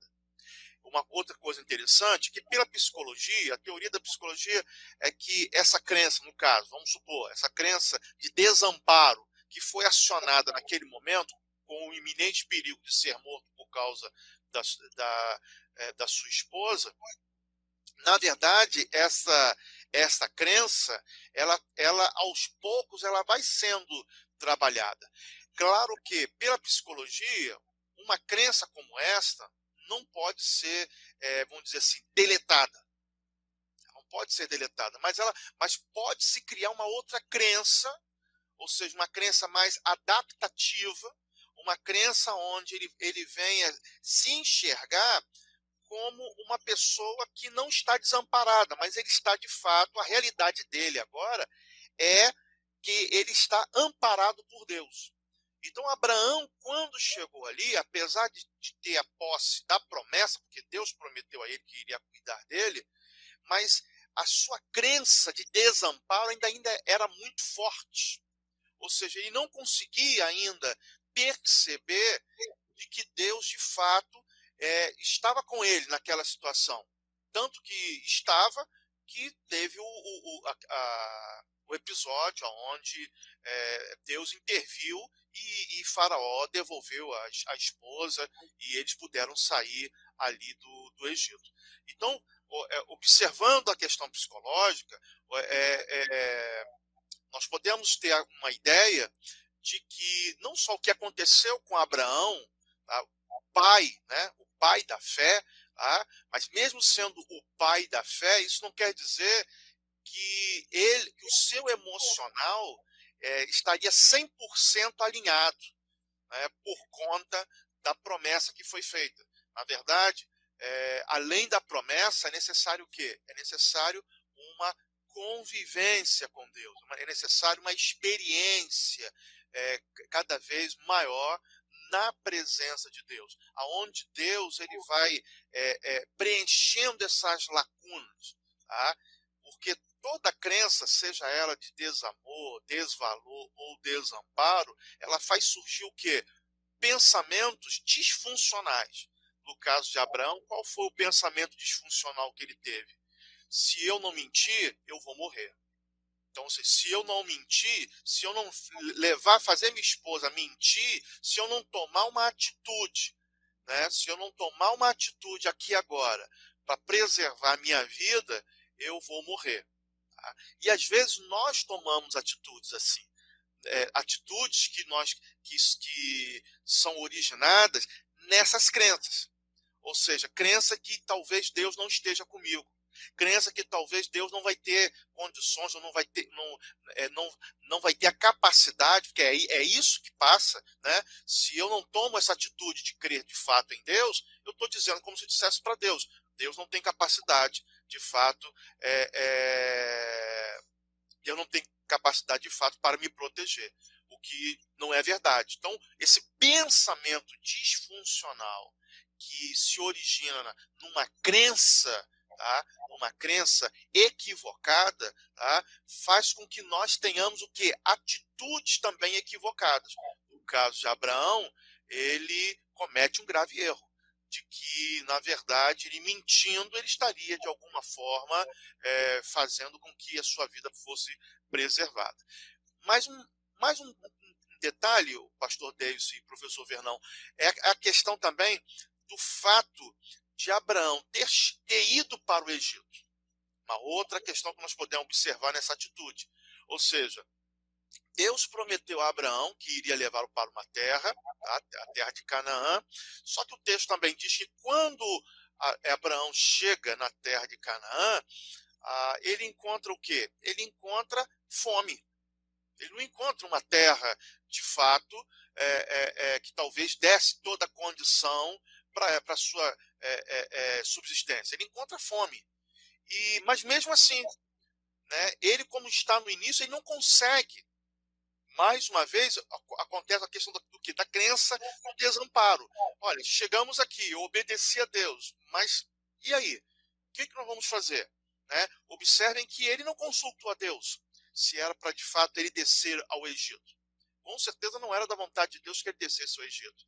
Uma outra coisa interessante, que pela psicologia, a teoria da psicologia é que essa crença, no caso, vamos supor, essa crença de desamparo que foi acionada naquele momento, com o iminente perigo de ser morto por causa da, da, é, da sua esposa, na verdade, essa essa crença, ela, ela aos poucos, ela vai sendo trabalhada. Claro que, pela psicologia, uma crença como esta não pode ser, é, vamos dizer assim, deletada. Não pode ser deletada, mas ela, mas pode se criar uma outra crença, ou seja, uma crença mais adaptativa, uma crença onde ele, ele venha se enxergar como uma pessoa que não está desamparada, mas ele está de fato, a realidade dele agora é que ele está amparado por Deus. Então, Abraão, quando chegou ali, apesar de, de, ter a posse da promessa, porque Deus prometeu a ele que iria cuidar dele, mas a sua crença de desamparo ainda, ainda era muito forte. Ou seja, ele não conseguia ainda perceber de que Deus, de fato, é, estava com ele naquela situação. Tanto que estava que teve o, o, a, a, o episódio onde é, Deus interviu e, e, Faraó devolveu a, a, esposa e eles puderam sair ali do, do Egito. Então, é, observando a questão psicológica, é, é, nós podemos ter uma ideia de que não só o que aconteceu com Abraão, tá, o pai, né, o pai da fé, tá, mas mesmo sendo o pai da fé, isso não quer dizer que ele, que o seu emocional é, estaria 100% alinhado né, por conta da promessa que foi feita. Na verdade, é, além da promessa, é necessário o quê? É necessário uma convivência com Deus, é necessário uma experiência é, cada vez maior na presença de Deus, aonde Deus ele vai é, é, preenchendo essas lacunas, tá? porque toda crença, seja ela de desamor, desvalor ou desamparo, ela faz surgir o quê? Pensamentos disfuncionais. No caso de Abraão, qual foi o pensamento disfuncional que ele teve? Se eu não mentir, eu vou morrer. Então, se eu não mentir, se eu não levar, fazer minha esposa mentir, se eu não tomar uma atitude, né? se eu não tomar uma atitude aqui agora para preservar a minha vida, eu vou morrer. E às vezes nós tomamos atitudes assim. É, atitudes que nós que, que são originadas nessas crenças. Ou seja, crença que talvez Deus não esteja comigo. Crença que talvez Deus não vai ter condições, ou não vai ter, não, é, não, não vai ter a capacidade, porque é, é isso que passa, né? Se eu não tomo essa atitude de crer de fato em Deus, eu estou dizendo como se dissesse para Deus: Deus não tem capacidade, de fato, é, é, eu não tenho capacidade de fato para me proteger, o que não é verdade. Então, esse pensamento disfuncional que se origina numa crença, tá? uma crença equivocada, tá? faz com que nós tenhamos o que? Atitudes também equivocadas. No caso de Abraão, ele comete um grave erro de que, na verdade, ele mentindo, ele estaria, de alguma forma, é, fazendo com que a sua vida fosse preservada. Mais um, mais um detalhe, o pastor Davis e o professor Vernão, é a questão também do fato de Abraão ter, ter ido para o Egito. Uma outra questão que nós podemos observar nessa atitude. Ou seja, Deus prometeu a Abraão que iria levá-lo para uma terra, tá? a terra de Canaã. Só que o texto também diz que quando Abraão chega na terra de Canaã, ele encontra o quê? Ele encontra fome. Ele não encontra uma terra, de fato, é, é, é, que talvez desse toda a condição para a sua é, é, é, subsistência. Ele encontra fome. E, mas mesmo assim, né, ele, como está no início, ele não consegue. Mais uma vez, acontece a questão do, que? Da crença do desamparo. Olha, chegamos aqui, eu obedeci a Deus, mas e aí? O que, que nós vamos fazer? Né? Observem que ele não consultou a Deus se era para de fato ele descer ao Egito. Com certeza não era da vontade de Deus que ele descesse ao Egito.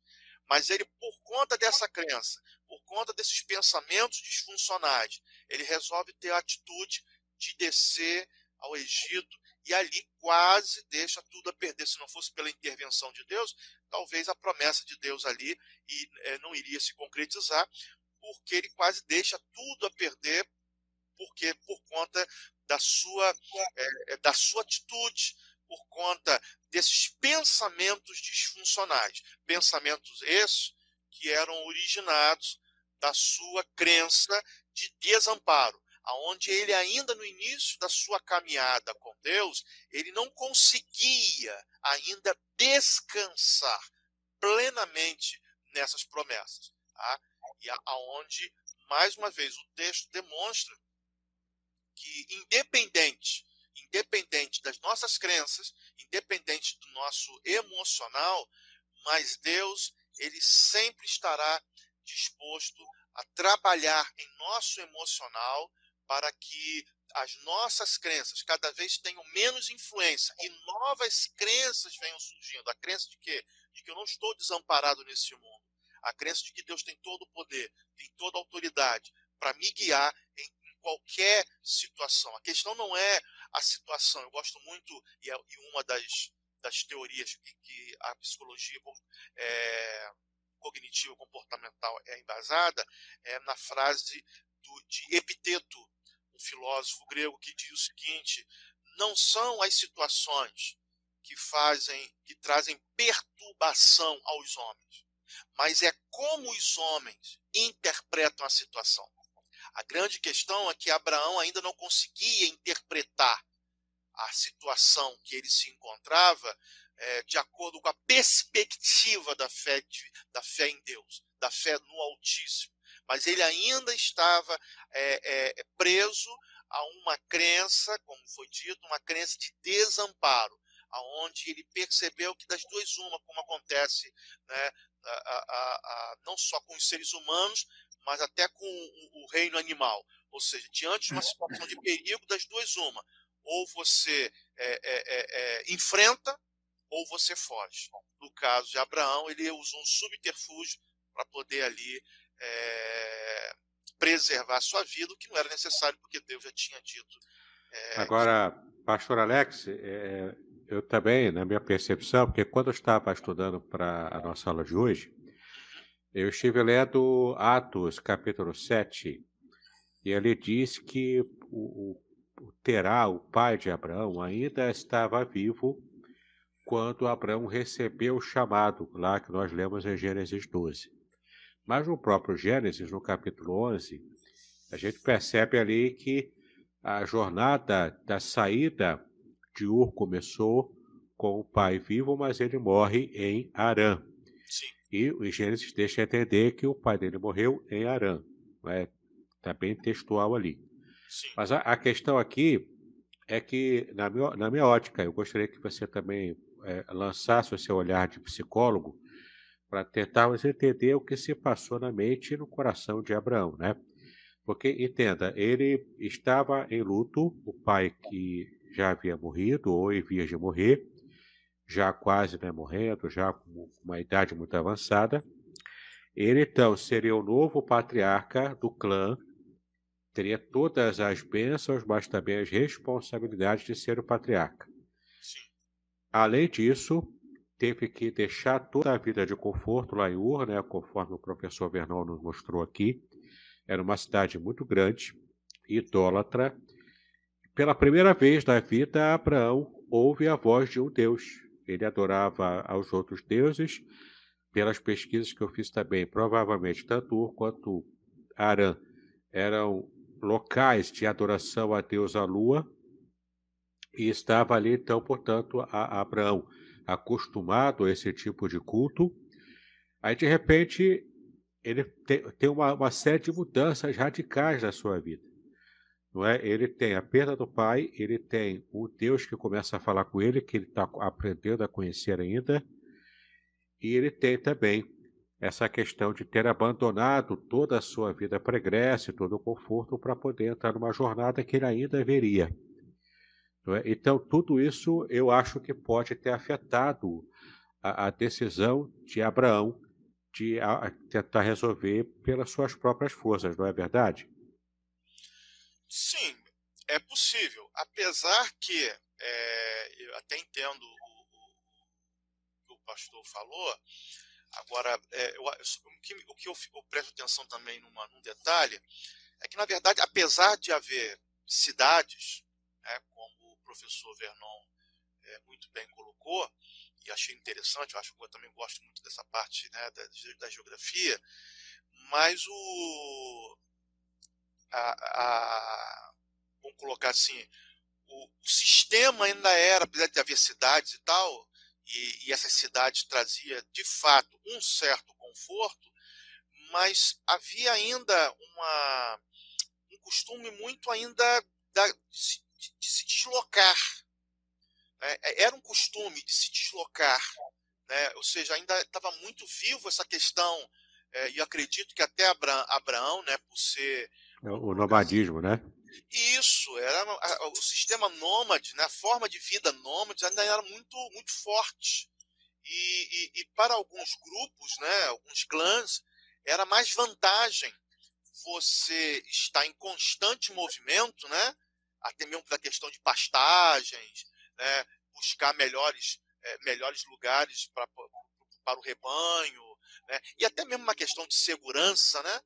Mas ele, por conta dessa crença, por conta desses pensamentos disfuncionais, ele resolve ter a atitude de descer ao Egito e ali quase deixa tudo a perder. Se não fosse pela intervenção de Deus, talvez a promessa de Deus ali e, é, não iria se concretizar, porque ele quase deixa tudo a perder, porque por conta da sua, é, da sua atitude, por conta desses pensamentos disfuncionais. Pensamentos esses que eram originados da sua crença de desamparo, aonde ele ainda no início da sua caminhada com Deus, ele não conseguia ainda descansar plenamente nessas promessas, tá? E aonde mais uma vez o texto demonstra que independente independente das nossas crenças, independente do nosso emocional, mas Deus, ele sempre estará disposto a trabalhar em nosso emocional para que as nossas crenças cada vez tenham menos influência e novas crenças venham surgindo. A crença de quê? De que eu não estou desamparado nesse mundo. a crença de que Deus tem todo o poder, tem toda a autoridade para me guiar em, qualquer situação. A questão não é a situação. Eu gosto muito, e, é, uma das, das teorias que, que a psicologia é, cognitiva comportamental é embasada, é na frase do, de Epiteto, filósofo grego que diz o seguinte: não são as situações que fazem, que trazem perturbação aos homens, mas é como os homens interpretam a situação. A grande questão é que Abraão ainda não conseguia interpretar a situação que ele se encontrava é, de acordo com a perspectiva da fé, de, da fé em Deus, da fé no Altíssimo. Mas ele ainda estava é, é, preso a uma crença, como foi dito, uma crença de desamparo, aonde ele percebeu que das duas uma, como acontece né, a, a, a, não só com os seres humanos, mas até com o, o reino animal. Ou seja, diante de uma situação de perigo, das duas uma, ou você é, é, é, enfrenta ou você foge. No caso de Abraão, ele usou um subterfúgio para poder ali é, preservar a sua vida, o que não era necessário, porque Deus já tinha dito.
É, Agora, pastor Alex, é, eu também, na minha percepção, porque quando eu estava estudando para a nossa aula de hoje, eu estive lendo Atos, capítulo 7, e ele diz que o, o Terá, o pai de Abraão, ainda estava vivo quando Abraão recebeu o chamado, lá que nós lemos em Gênesis 12. Mas no próprio Gênesis, no capítulo 11, a gente percebe ali que a jornada da saída de Ur começou com o pai vivo, mas ele morre em Arã. Sim. E o Gênesis deixa entender que o pai dele morreu em Arã. Está é? Tá bem textual ali. Sim. Mas a, a, questão aqui é que, na minha, na minha ótica, eu gostaria que você também é, lançasse o seu olhar de psicólogo para tentarmos entender o que se passou na mente e no coração de Abraão, né? Porque, entenda, ele estava em luto, o pai que já havia morrido ou em vias de morrer, já quase né, morrendo, já com uma idade muito avançada. Ele, então, seria o novo patriarca do clã, teria todas as bênçãos, mas também as responsabilidades de ser o patriarca. Além disso, teve que deixar toda a vida de conforto lá em Ur, né, conforme o professor Vernon nos mostrou aqui. Era uma cidade muito grande, idólatra. Pela primeira vez na vida, Abraão ouve a voz de um Deus. Ele adorava aos outros deuses. Pelas pesquisas que eu fiz também, provavelmente tanto Ur quanto Arã eram locais de adoração a Deus a lua. E estava ali, então, portanto, a Abraão acostumado a esse tipo de culto. Aí, de repente, ele tem, uma, uma, série de mudanças radicais na sua vida. Não é? Ele tem a perda do pai, ele tem o Deus que começa a falar com ele, que ele está aprendendo a conhecer ainda, e ele tem também essa questão de ter abandonado toda a sua vida pregressa, todo o conforto, para poder entrar numa jornada que ele ainda veria. É? Então, tudo isso eu acho que pode ter afetado a, a decisão de Abraão de a, tentar resolver pelas suas próprias forças, não é verdade?
Sim, é possível. Apesar que, é, eu até entendo o, o, que o pastor falou, agora, é, eu, o que, o que eu, eu, presto atenção também numa, num detalhe é que, na verdade, apesar de haver cidades, né, como professor Vernon é, muito bem colocou, e achei interessante, eu acho que eu também gosto muito dessa parte né, da, da geografia, mas o. A, a, vamos colocar assim, o, o, sistema ainda era, apesar de haver cidades e tal, e, e essas cidades traziam de fato um certo conforto, mas havia ainda uma, um costume muito ainda da, de, de se deslocar. Né? Era um costume de se deslocar. Né? Ou seja, ainda estava muito vivo essa questão, é, e acredito que até Abraão, né, por ser.
É o nomadismo, né?
Isso, era o sistema nômade, né, a forma de vida nômade ainda era muito, muito forte. E, e, e, para alguns grupos, né, alguns clãs, era mais vantagem você estar em constante movimento, né, até mesmo da questão de pastagens, né, buscar melhores, é, melhores lugares pra, para o rebanho, né, e até mesmo uma questão de segurança, né,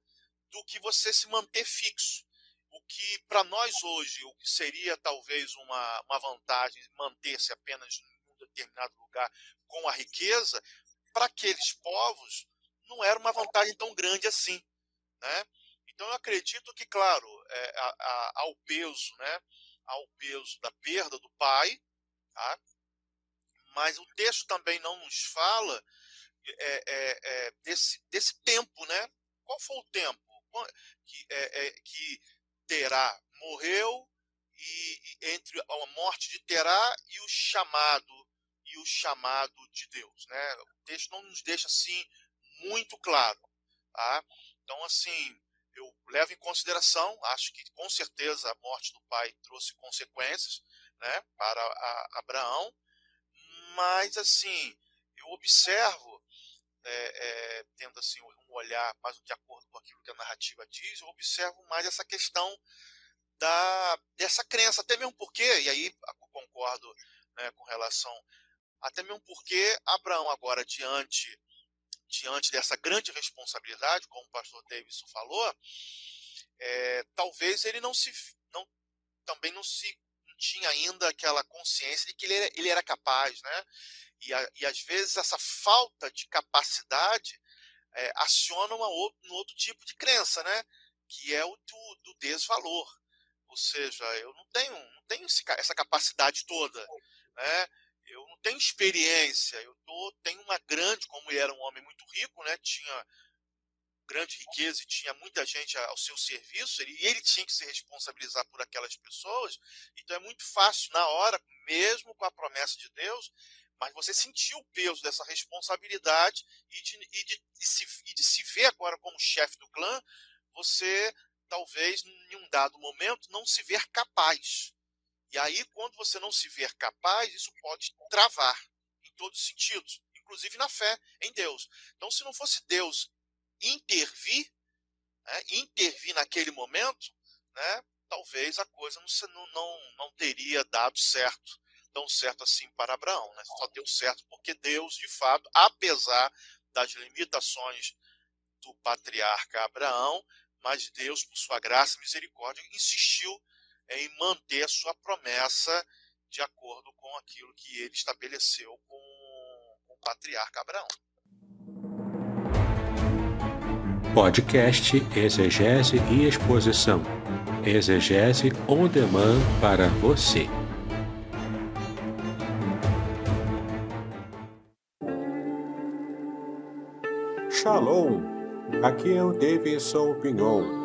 do que você se manter fixo. O que para nós hoje, o que seria talvez uma, uma vantagem manter-se apenas em um determinado lugar com a riqueza, para aqueles povos não era uma vantagem tão grande assim. Né? Então eu acredito que, claro, é, a, a, ao peso, né, ao peso da perda do pai, tá? mas o texto também não nos fala é, é, é desse, desse tempo, né? Qual foi o tempo que, é, é, que Terá morreu e, e, entre a morte de Terá e o chamado e o chamado de Deus, né? O texto não nos deixa assim muito claro, tá? Então assim, eu levo em consideração, acho que com certeza a morte do pai trouxe consequências, né, para a, Abraão, mas assim, eu observo é, é, tendo assim um olhar mais de acordo com aquilo que a narrativa diz, eu observo mais essa questão da dessa crença, até mesmo porque, e aí concordo né, com relação, até mesmo porque Abraão agora diante diante dessa grande responsabilidade, como o pastor Davidson falou, é, talvez ele não se não, também não se não tinha ainda aquela consciência de que ele era, ele era capaz, né? E, a, e às vezes essa falta de capacidade é, aciona uma outro, um outro tipo de crença, né? Que é o do, do desvalor. Ou seja, eu não tenho, não tenho essa capacidade toda, né? Eu não tenho experiência, eu tô, tenho uma grande, como ele era um homem muito rico, né? Tinha grande riqueza e tinha muita gente ao seu serviço, ele, e ele tinha que se responsabilizar por aquelas pessoas. Então é muito fácil, na hora, mesmo com a promessa de Deus, mas você sentiu o peso dessa responsabilidade e de, e de, de, se, e de se ver agora como chefe do clã, você talvez em um dado momento não se ver capaz. E aí, quando você não se ver capaz, isso pode travar em todos os sentidos, inclusive na fé em Deus. Então, se não fosse Deus intervir, né, intervir naquele momento, né, talvez a coisa não, não, não teria dado certo tão certo assim para Abraão. Né? Só deu certo porque Deus, de fato, apesar das limitações do patriarca Abraão, mas Deus, por sua graça e misericórdia, insistiu em manter a sua promessa de acordo com aquilo que ele estabeleceu com o patriarca Abraão.
Podcast Exegese e Exposição. Exegese on demand para você. Shalom! Aqui é o Davidson Pignon.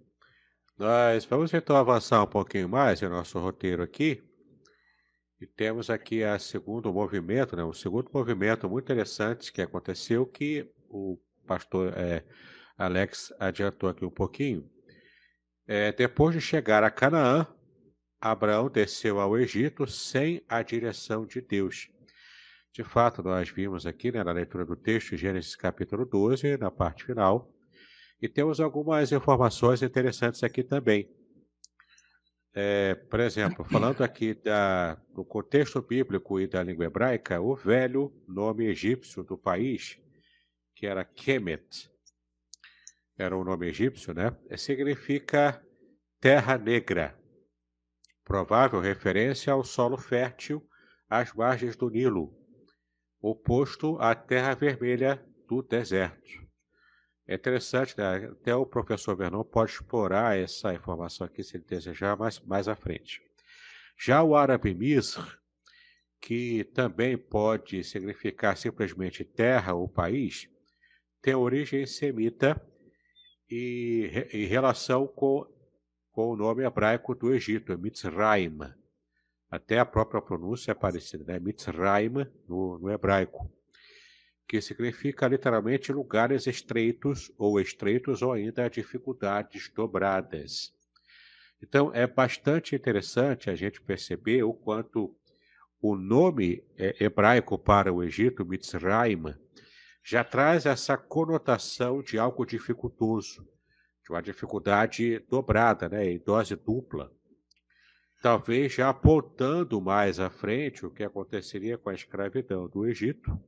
Nós vamos então avançar um pouquinho mais no nosso roteiro aqui. E temos aqui a segundo movimento, né? um segundo movimento muito interessante que aconteceu, que o pastor é, Alex adiantou aqui um pouquinho. É, depois de chegar a Canaã, Abraão desceu ao Egito sem a direção de Deus. De fato, nós vimos aqui né, na leitura do texto, Gênesis capítulo 12, na parte final, e temos algumas informações interessantes aqui também. É, por exemplo, falando aqui da, do contexto bíblico e da língua hebraica, o velho nome egípcio do país, que era Kemet, era um nome egípcio, né? Significa terra negra, provável referência ao solo fértil às margens do Nilo, oposto à terra vermelha do deserto. É interessante, né? até o professor Vernon pode explorar essa informação aqui, se ele desejar, mais, mais à frente. Já o árabe Misr, que também pode significar simplesmente terra ou país, tem origem semita e em relação com, com o nome hebraico do Egito, Mitzrayim. Até a própria pronúncia é parecida, né? Mitzrayim no, no hebraico, que significa literalmente lugares estreitos ou estreitos ou ainda dificuldades dobradas. Então é bastante interessante a gente perceber o quanto o nome é, hebraico para o Egito, Mitzrayim, já traz essa conotação de algo dificultoso, de uma dificuldade dobrada, né, em dose dupla. Talvez já apontando mais à frente o que aconteceria com a escravidão do Egito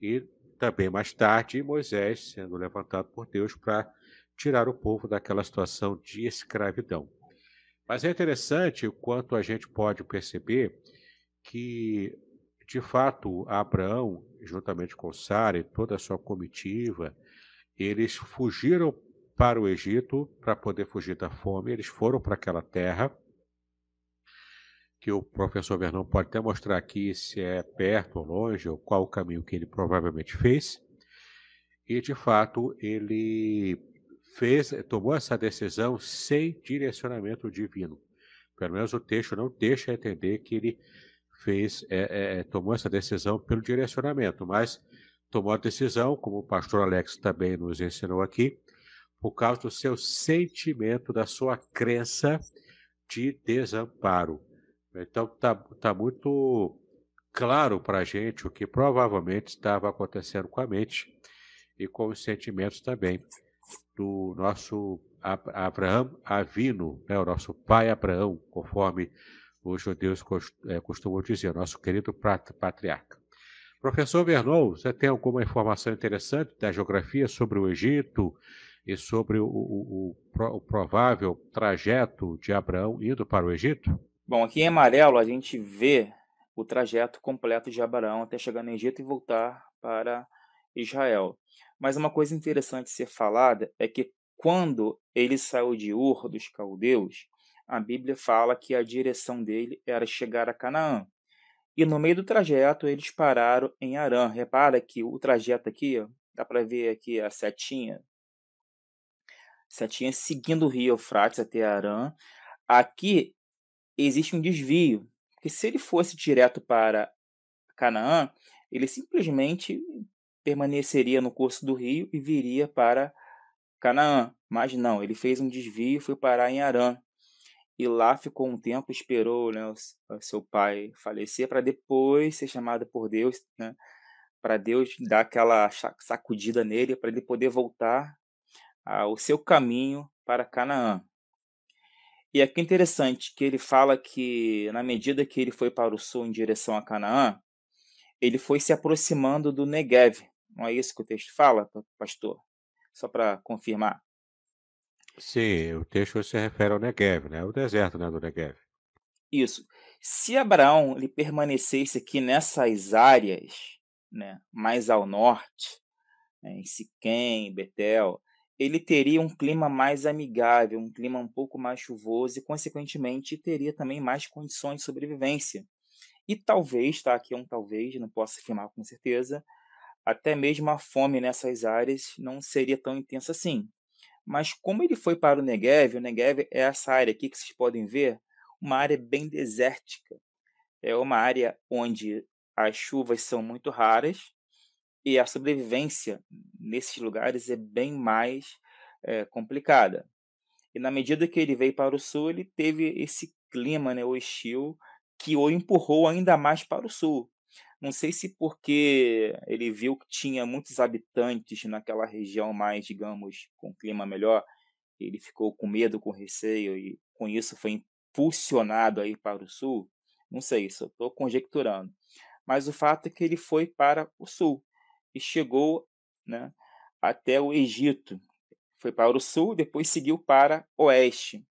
e também mais tarde Moisés sendo levantado por Deus para tirar o povo daquela situação de escravidão. Mas é interessante o quanto a gente pode perceber que, de fato, Abraão, juntamente com Sara e toda a sua comitiva, eles fugiram para o Egito para poder fugir da fome. Eles foram para aquela terra, que o professor Vernon pode até mostrar aqui se é perto ou longe, ou qual o caminho que ele provavelmente fez. E, de fato, ele fez, tomou essa decisão sem direcionamento divino. Pelo menos o texto não deixa entender que ele fez, é, é, tomou essa decisão pelo direcionamento, mas tomou a decisão, como o pastor Alex também nos ensinou aqui, por causa do seu sentimento, da sua crença de desamparo. Então está tá muito claro para a gente o que provavelmente estava acontecendo com a mente e com os sentimentos também do nosso Abraão Avino, né, o nosso pai Abraão, conforme os judeus é, costumam dizer, nosso querido patriarca. Professor Vernon, você tem alguma informação interessante da geografia sobre o Egito e sobre o, o, o provável trajeto de Abraão indo para o Egito?
Bom, aqui em amarelo a gente vê o trajeto completo de Abraão até chegar no Egito e voltar para Israel. Mas uma coisa interessante ser falada é que quando ele saiu de Ur dos caldeus, a Bíblia fala que a direção dele era chegar a Canaã. E no meio do trajeto eles pararam em Arã. Repara que o trajeto aqui, ó, dá para ver aqui a setinha, setinha seguindo o rio Eufrates até Arã. Aqui existe um desvio, porque se ele fosse direto para Canaã, ele simplesmente permaneceria no curso do rio e viria para Canaã. Mas não, ele fez um desvio e foi parar em Arã e lá ficou um tempo, esperou né, o seu pai falecer para depois ser chamado por Deus, né, para Deus dar aquela sacudida nele, para ele poder voltar ao seu caminho para Canaã. E aqui é interessante que ele fala que, na medida que ele foi para o sul em direção a Canaã, ele foi se aproximando do Negev. Não é isso que o texto fala, pastor? Só para confirmar.
Sim, o texto se refere ao Negev, né? O deserto, né, do Negev.
Isso. Se Abraão ele permanecesse aqui nessas áreas, né, mais ao norte, né, em Siquém, Betel, ele teria um clima mais amigável, um clima um pouco mais chuvoso e, consequentemente, teria também mais condições de sobrevivência. E talvez, tá aqui é um talvez, não posso afirmar com certeza, até mesmo a fome nessas áreas não seria tão intensa assim. Mas como ele foi para o Negev, o Negev é essa área aqui que vocês podem ver, uma área bem desértica. É uma área onde as chuvas são muito raras e a sobrevivência nesses lugares é bem mais é, complicada. E na medida que ele veio para o sul, ele teve esse clima né, hostil que o empurrou ainda mais para o sul. Não sei se porque ele viu que tinha muitos habitantes naquela região mais, digamos, com clima melhor, ele ficou com medo, com receio e com isso foi impulsionado aí para o sul. Não sei, isso estou conjecturando. Mas o fato é que ele foi para o sul e chegou né, até o Egito. Foi para o sul, depois seguiu para o oeste.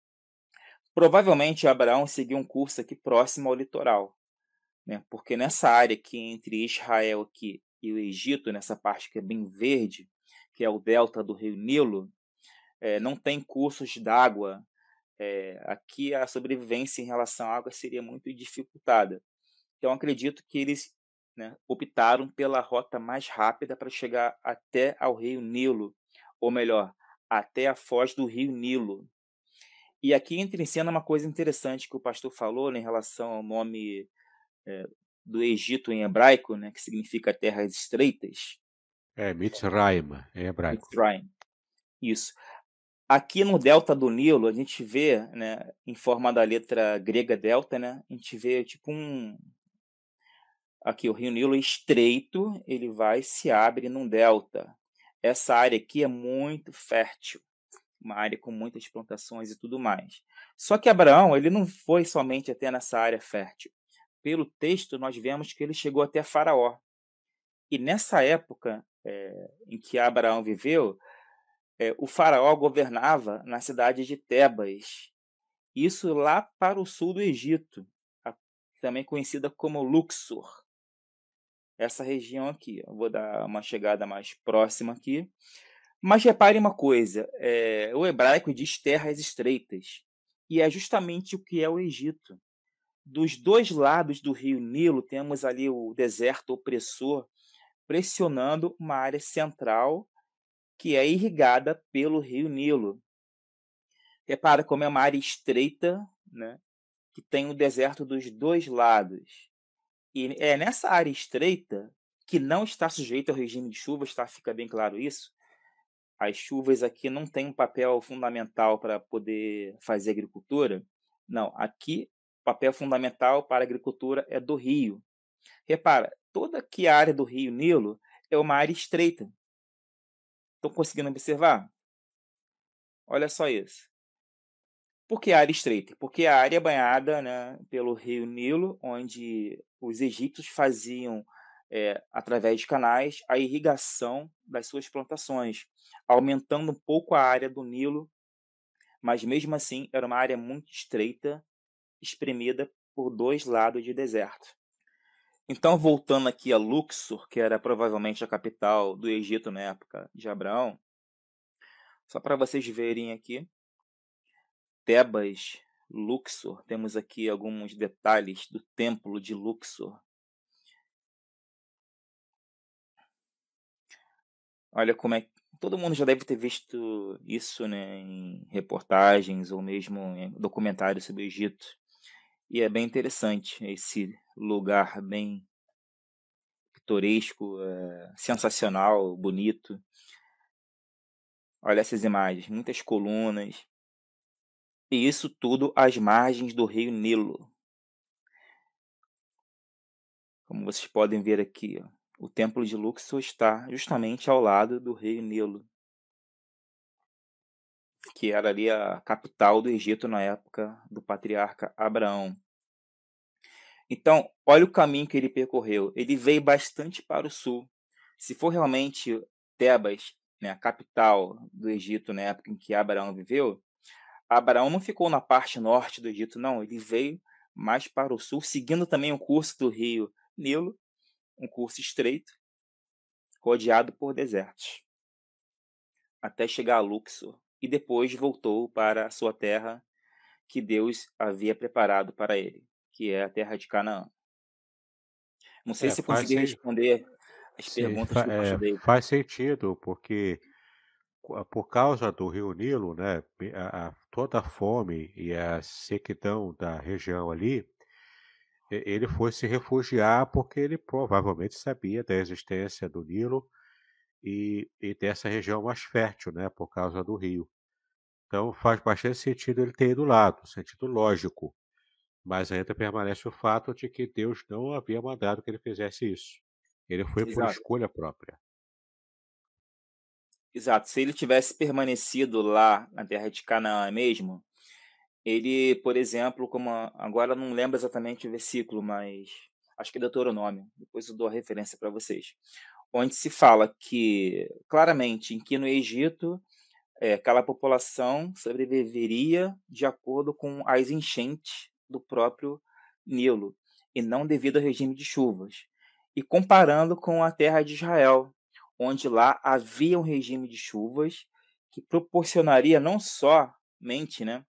Provavelmente Abraão seguiu um curso aqui próximo ao litoral né? Porque nessa área aqui entre Israel aqui e o Egito, nessa parte que é bem verde, que é o delta do rio Nilo, é, não tem cursos d'água. É, aqui a sobrevivência em relação à água seria muito dificultada. Então acredito que eles né, optaram pela rota mais rápida para chegar até ao rio Nilo, ou melhor, até a foz do rio Nilo. E aqui entra em cena uma coisa interessante que o pastor falou né, em relação ao nome é, do Egito em hebraico, né, que significa terras estreitas.
É, Mitzrayim, em hebraico.
Mitzrayim. Isso. Aqui no delta do Nilo, a gente vê, né, em forma da letra grega delta, né, a gente vê tipo um aqui o Rio Nilo é estreito, ele vai se abre num delta. Essa área aqui é muito fértil, uma área com muitas plantações e tudo mais. Só que Abraão, ele não foi somente até nessa área fértil. Pelo texto, nós vemos que ele chegou até Faraó. E nessa época é, em que Abraão viveu, é, o faraó governava na cidade de Tebas, isso lá para o sul do Egito, também conhecida como Luxor. Essa região aqui, eu vou dar uma chegada mais próxima aqui. Mas repare uma coisa: é, o hebraico diz terras estreitas, e é justamente o que é o Egito. Dos dois lados do rio Nilo, temos ali o deserto opressor pressionando uma área central que é irrigada pelo rio Nilo. Repara como é uma área estreita, né, que tem o deserto dos dois lados. E é nessa área estreita que não está sujeita ao regime de chuvas, tá? Fica bem claro isso. As chuvas aqui não têm um papel fundamental para poder fazer agricultura. Não, aqui o papel fundamental para a agricultura é do rio. Repara, toda aqui a área do rio Nilo é uma área estreita. Estão conseguindo observar? Olha só isso. Por que área estreita? Porque a área banhada né, pelo rio Nilo, onde os egípcios faziam, é, através de canais, a irrigação das suas plantações, aumentando um pouco a área do Nilo, mas mesmo assim era uma área muito estreita, espremida por dois lados de deserto. Então, voltando aqui a Luxor, que era provavelmente a capital do Egito na época de Abraão, só para vocês verem aqui, Tebas, Luxor, temos aqui alguns detalhes do templo de Luxor. Olha como é todo mundo já deve ter visto isso né, em reportagens ou mesmo em documentários sobre o Egito. E é bem interessante esse lugar bem pitoresco, é, sensacional, bonito. Olha essas imagens, muitas colunas. E isso tudo às margens do rio Nilo. Como vocês podem ver aqui, ó, o templo de Luxor está justamente ao lado do rio Nilo, que era ali a capital do Egito na época do patriarca Abraão. Então, olha o caminho que ele percorreu. Ele veio bastante para o sul. Se for realmente Tebas, né, a capital do Egito na época em que Abraão viveu, Abraão não ficou na parte norte do Egito, não. Ele veio mais para o sul, seguindo também o curso do rio Nilo, um curso estreito, rodeado por desertos, até chegar a Luxor, e depois voltou para a sua terra que Deus havia preparado para ele que é a terra de Canaã. Não sei é, se consegui responder as perguntas
que é, Faz sentido, porque por causa do rio Nilo, né, a, a, toda a fome e a sequidão da região ali, ele foi se refugiar porque ele provavelmente sabia da existência do Nilo e, e dessa região mais fértil, né, por causa do rio. Então faz bastante sentido ele ter ido lá, sentido lógico. Mas ainda permanece o fato de que Deus não havia mandado que ele fizesse isso. Ele foi Exato. por escolha própria.
Exato. Se ele tivesse permanecido lá na terra de Canaã mesmo, ele, por exemplo, como agora não lembro exatamente o versículo, mas acho que é Deuteronômio, depois eu dou a referência para vocês, onde se fala que claramente em que no Egito é, aquela população sobreviveria de acordo com as enchentes do próprio Nilo, e não devido ao regime de chuvas. E comparando com a terra de Israel, onde lá havia um regime de chuvas que proporcionaria não somente né,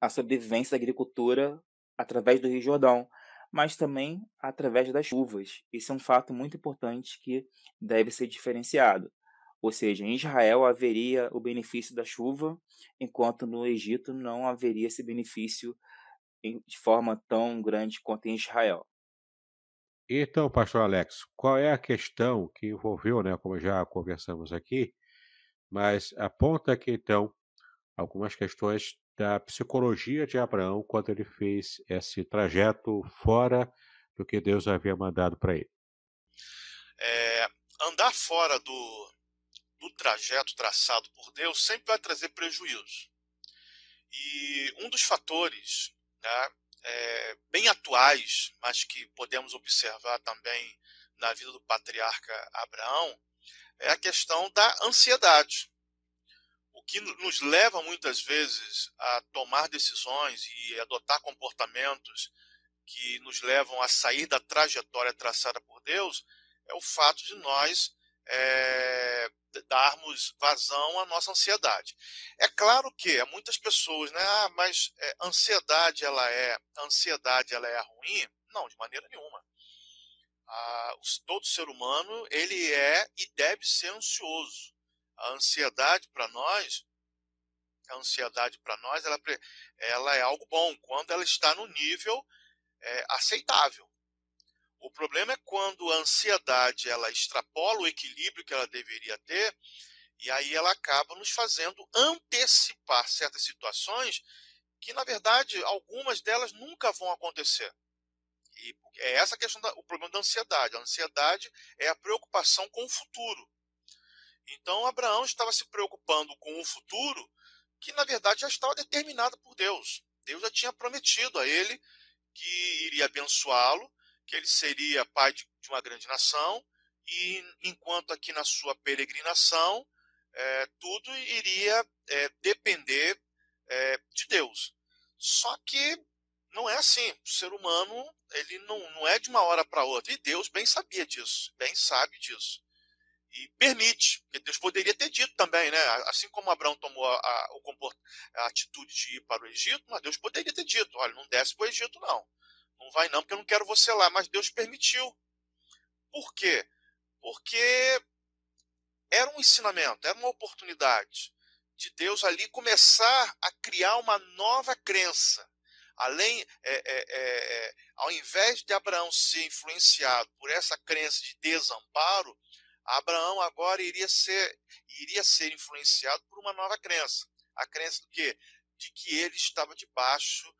a sobrevivência da agricultura através do Rio Jordão, mas também através das chuvas. Esse é um fato muito importante que deve ser diferenciado. Ou seja, em Israel haveria o benefício da chuva, enquanto no Egito não haveria esse benefício de forma tão grande quanto em Israel.
Então, pastor Alex, qual é a questão que envolveu, né, como já conversamos aqui, mas aponta aqui então algumas questões da psicologia de Abraão quando ele fez esse trajeto fora do que Deus havia mandado para ele.
É, andar fora do, do trajeto traçado por Deus sempre vai trazer prejuízo. E um dos fatores né, é, bem atuais, mas que podemos observar também na vida do patriarca Abraão, é a questão da ansiedade. O que nos leva muitas vezes a tomar decisões e adotar comportamentos que nos levam a sair da trajetória traçada por Deus é o fato de nós é, darmos vazão à nossa ansiedade. É claro que muitas pessoas, né, ah, mas é, ansiedade ela é ansiedade ela é ruim? Não, de maneira nenhuma. Ah, todo ser humano ele é e deve ser ansioso. A ansiedade para nós, a ansiedade para nós, ela, ela é algo bom quando ela está no nível é, aceitável. O problema é quando a ansiedade ela extrapola o equilíbrio que ela deveria ter e aí ela acaba nos fazendo antecipar certas situações que, na verdade, algumas delas nunca vão acontecer. E é essa a questão do problema da ansiedade. A ansiedade é a preocupação com o futuro. Então, Abraão estava se preocupando com o futuro que, na verdade, já estava determinado por Deus. Deus já tinha prometido a ele que iria abençoá-lo que ele seria pai de, de uma grande nação, e enquanto aqui na sua peregrinação, é, tudo iria é, depender é, de Deus. Só que não é assim. O ser humano ele não, não é de uma hora para outra. E Deus bem sabia disso, bem sabe disso. E permite, porque Deus poderia ter dito também, né? Assim como Abraão tomou a, a, a atitude de ir para o Egito, mas Deus poderia ter dito: olha, não desce para o Egito, não. Não vai não, porque eu não quero você lá. Mas Deus permitiu. Por quê? Porque era um ensinamento, era uma oportunidade de Deus ali começar a criar uma nova crença. Além, é, é, é, é ao invés de Abraão ser influenciado por essa crença de desamparo, Abraão agora iria ser, iria ser influenciado por uma nova crença. A crença do quê? De que ele estava debaixo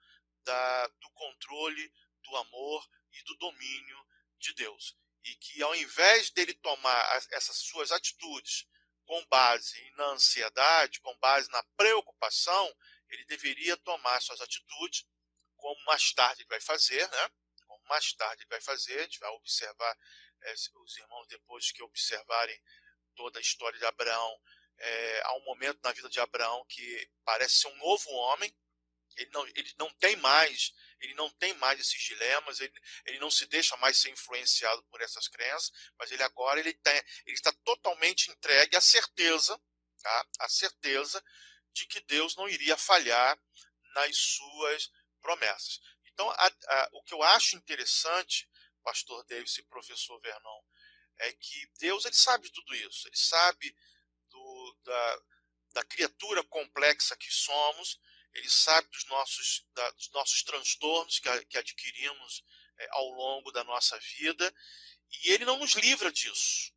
da, do controle do amor e do domínio de Deus. E que ao invés dele tomar essas suas atitudes com base na ansiedade, com base na preocupação, ele deveria tomar suas atitudes como mais tarde ele vai fazer, né? Como mais tarde ele vai fazer, a gente vai observar, é, os irmãos depois que observarem toda a história de Abraão, é, há um momento na vida de Abraão que parece ser um novo homem, ele não, ele não tem mais ele não tem mais esses dilemas, ele, ele não se deixa mais ser influenciado por essas crenças, mas ele agora ele, tem, ele está totalmente entregue à certeza, tá? à certeza de que Deus não iria falhar nas suas promessas. Então, a, a, o que eu acho interessante, pastor Davis e professor Vernon, é que Deus ele sabe tudo isso, ele sabe do, da, da criatura complexa que somos, ele sabe dos nossos, da, dos nossos transtornos que, que adquirimos é, ao longo da nossa vida, e ele não nos livra disso.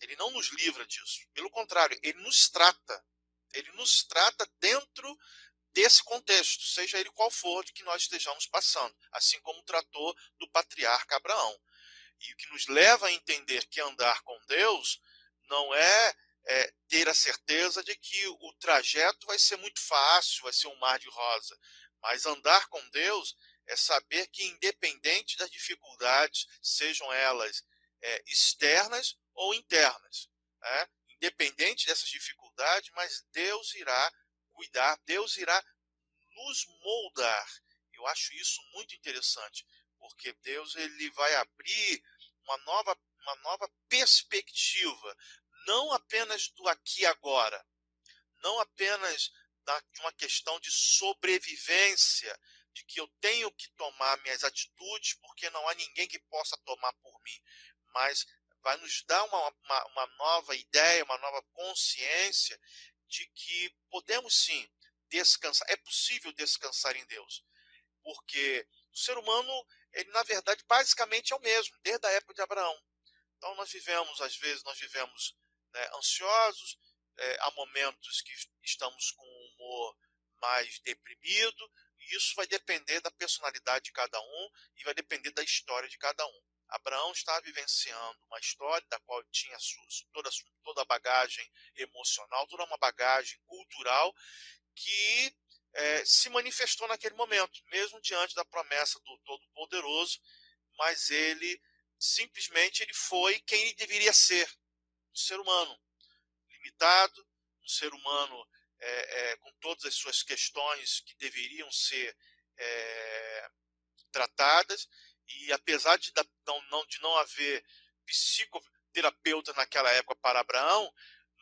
Ele não nos livra disso. Pelo contrário, ele nos trata. Ele nos trata dentro desse contexto, seja ele qual for de que nós estejamos passando, assim como tratou do patriarca Abraão. E o que nos leva a entender que andar com Deus não é é, ter a certeza de que o trajeto vai ser muito fácil, vai ser um mar de rosa. Mas andar com Deus é saber que, independente das dificuldades, sejam elas é, externas ou internas, né? independente dessas dificuldades, mas Deus irá cuidar, Deus irá nos moldar. Eu acho isso muito interessante, porque Deus ele vai abrir uma nova, uma nova perspectiva não apenas do aqui e agora, não apenas da, de uma questão de sobrevivência, de que eu tenho que tomar minhas atitudes porque não há ninguém que possa tomar por mim, mas vai nos dar uma, uma, uma nova ideia, uma nova consciência de que podemos sim descansar, é possível descansar em Deus, porque o ser humano, ele na verdade basicamente é o mesmo, desde a época de Abraão. Então nós vivemos, às vezes nós vivemos né, ansiosos, é, há momentos que estamos com um humor mais deprimido, e isso vai depender da personalidade de cada um e vai depender da história de cada um. Abraão estava vivenciando uma história da qual tinha toda, toda a bagagem emocional, toda uma bagagem cultural que é, se manifestou naquele momento, mesmo diante da promessa do Todo-Poderoso, mas ele simplesmente ele foi quem ele deveria ser, um ser humano limitado, um ser humano é, é, com todas as suas questões que deveriam ser é, tratadas, e apesar de não, de não haver psicoterapeuta naquela época para Abraão,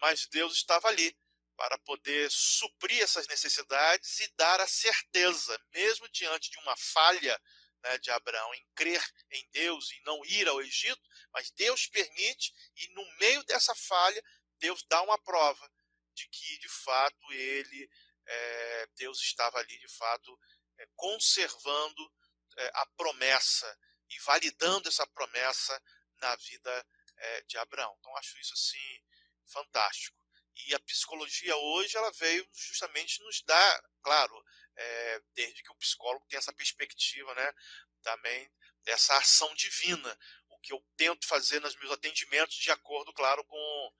mas Deus estava ali para poder suprir essas necessidades e dar a certeza, mesmo diante de uma falha né, de Abraão em crer em Deus e não ir ao Egito, mas Deus permite, e no meio dessa falha, Deus dá uma prova de que, de fato, ele, é, Deus estava ali, de fato, é, conservando é, a promessa e validando essa promessa na vida é, de Abraão. Então, acho isso, assim, fantástico. E a psicologia hoje, ela veio justamente nos dar, claro, é, desde que o psicólogo tem essa perspectiva, né, também dessa ação divina, o que eu tento fazer nos meus atendimentos, de acordo, claro, com,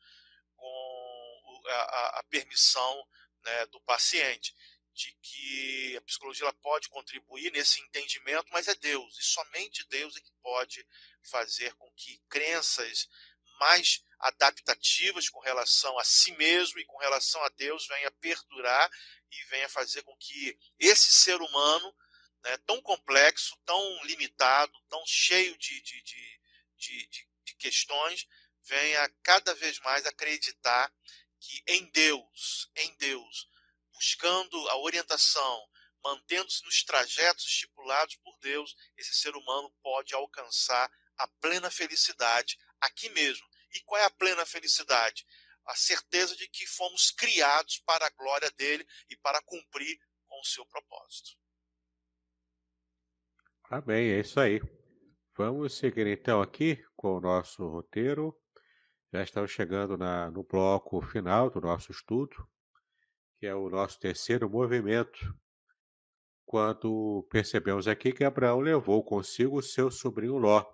com a, a permissão né, do paciente, de que a psicologia pode contribuir nesse entendimento, mas é Deus, e somente Deus é que pode fazer com que crenças mais adaptativas com relação a si mesmo e com relação a Deus venha perdurar e venha fazer com que esse ser humano, né, tão complexo, tão limitado, tão cheio de, de, de, de, de questões, venha cada vez mais acreditar que em Deus, em Deus, buscando a orientação, mantendo-se nos trajetos estipulados por Deus, esse ser humano pode alcançar a plena felicidade aqui mesmo. E qual é a plena felicidade? A certeza de que fomos criados para a glória dele e para cumprir com o seu propósito.
Amém, é isso aí. Vamos seguir então aqui com o nosso roteiro. Já estamos chegando na, no bloco final do nosso estudo, que é o nosso terceiro movimento, quando percebemos aqui que Abraão levou consigo seu sobrinho Ló.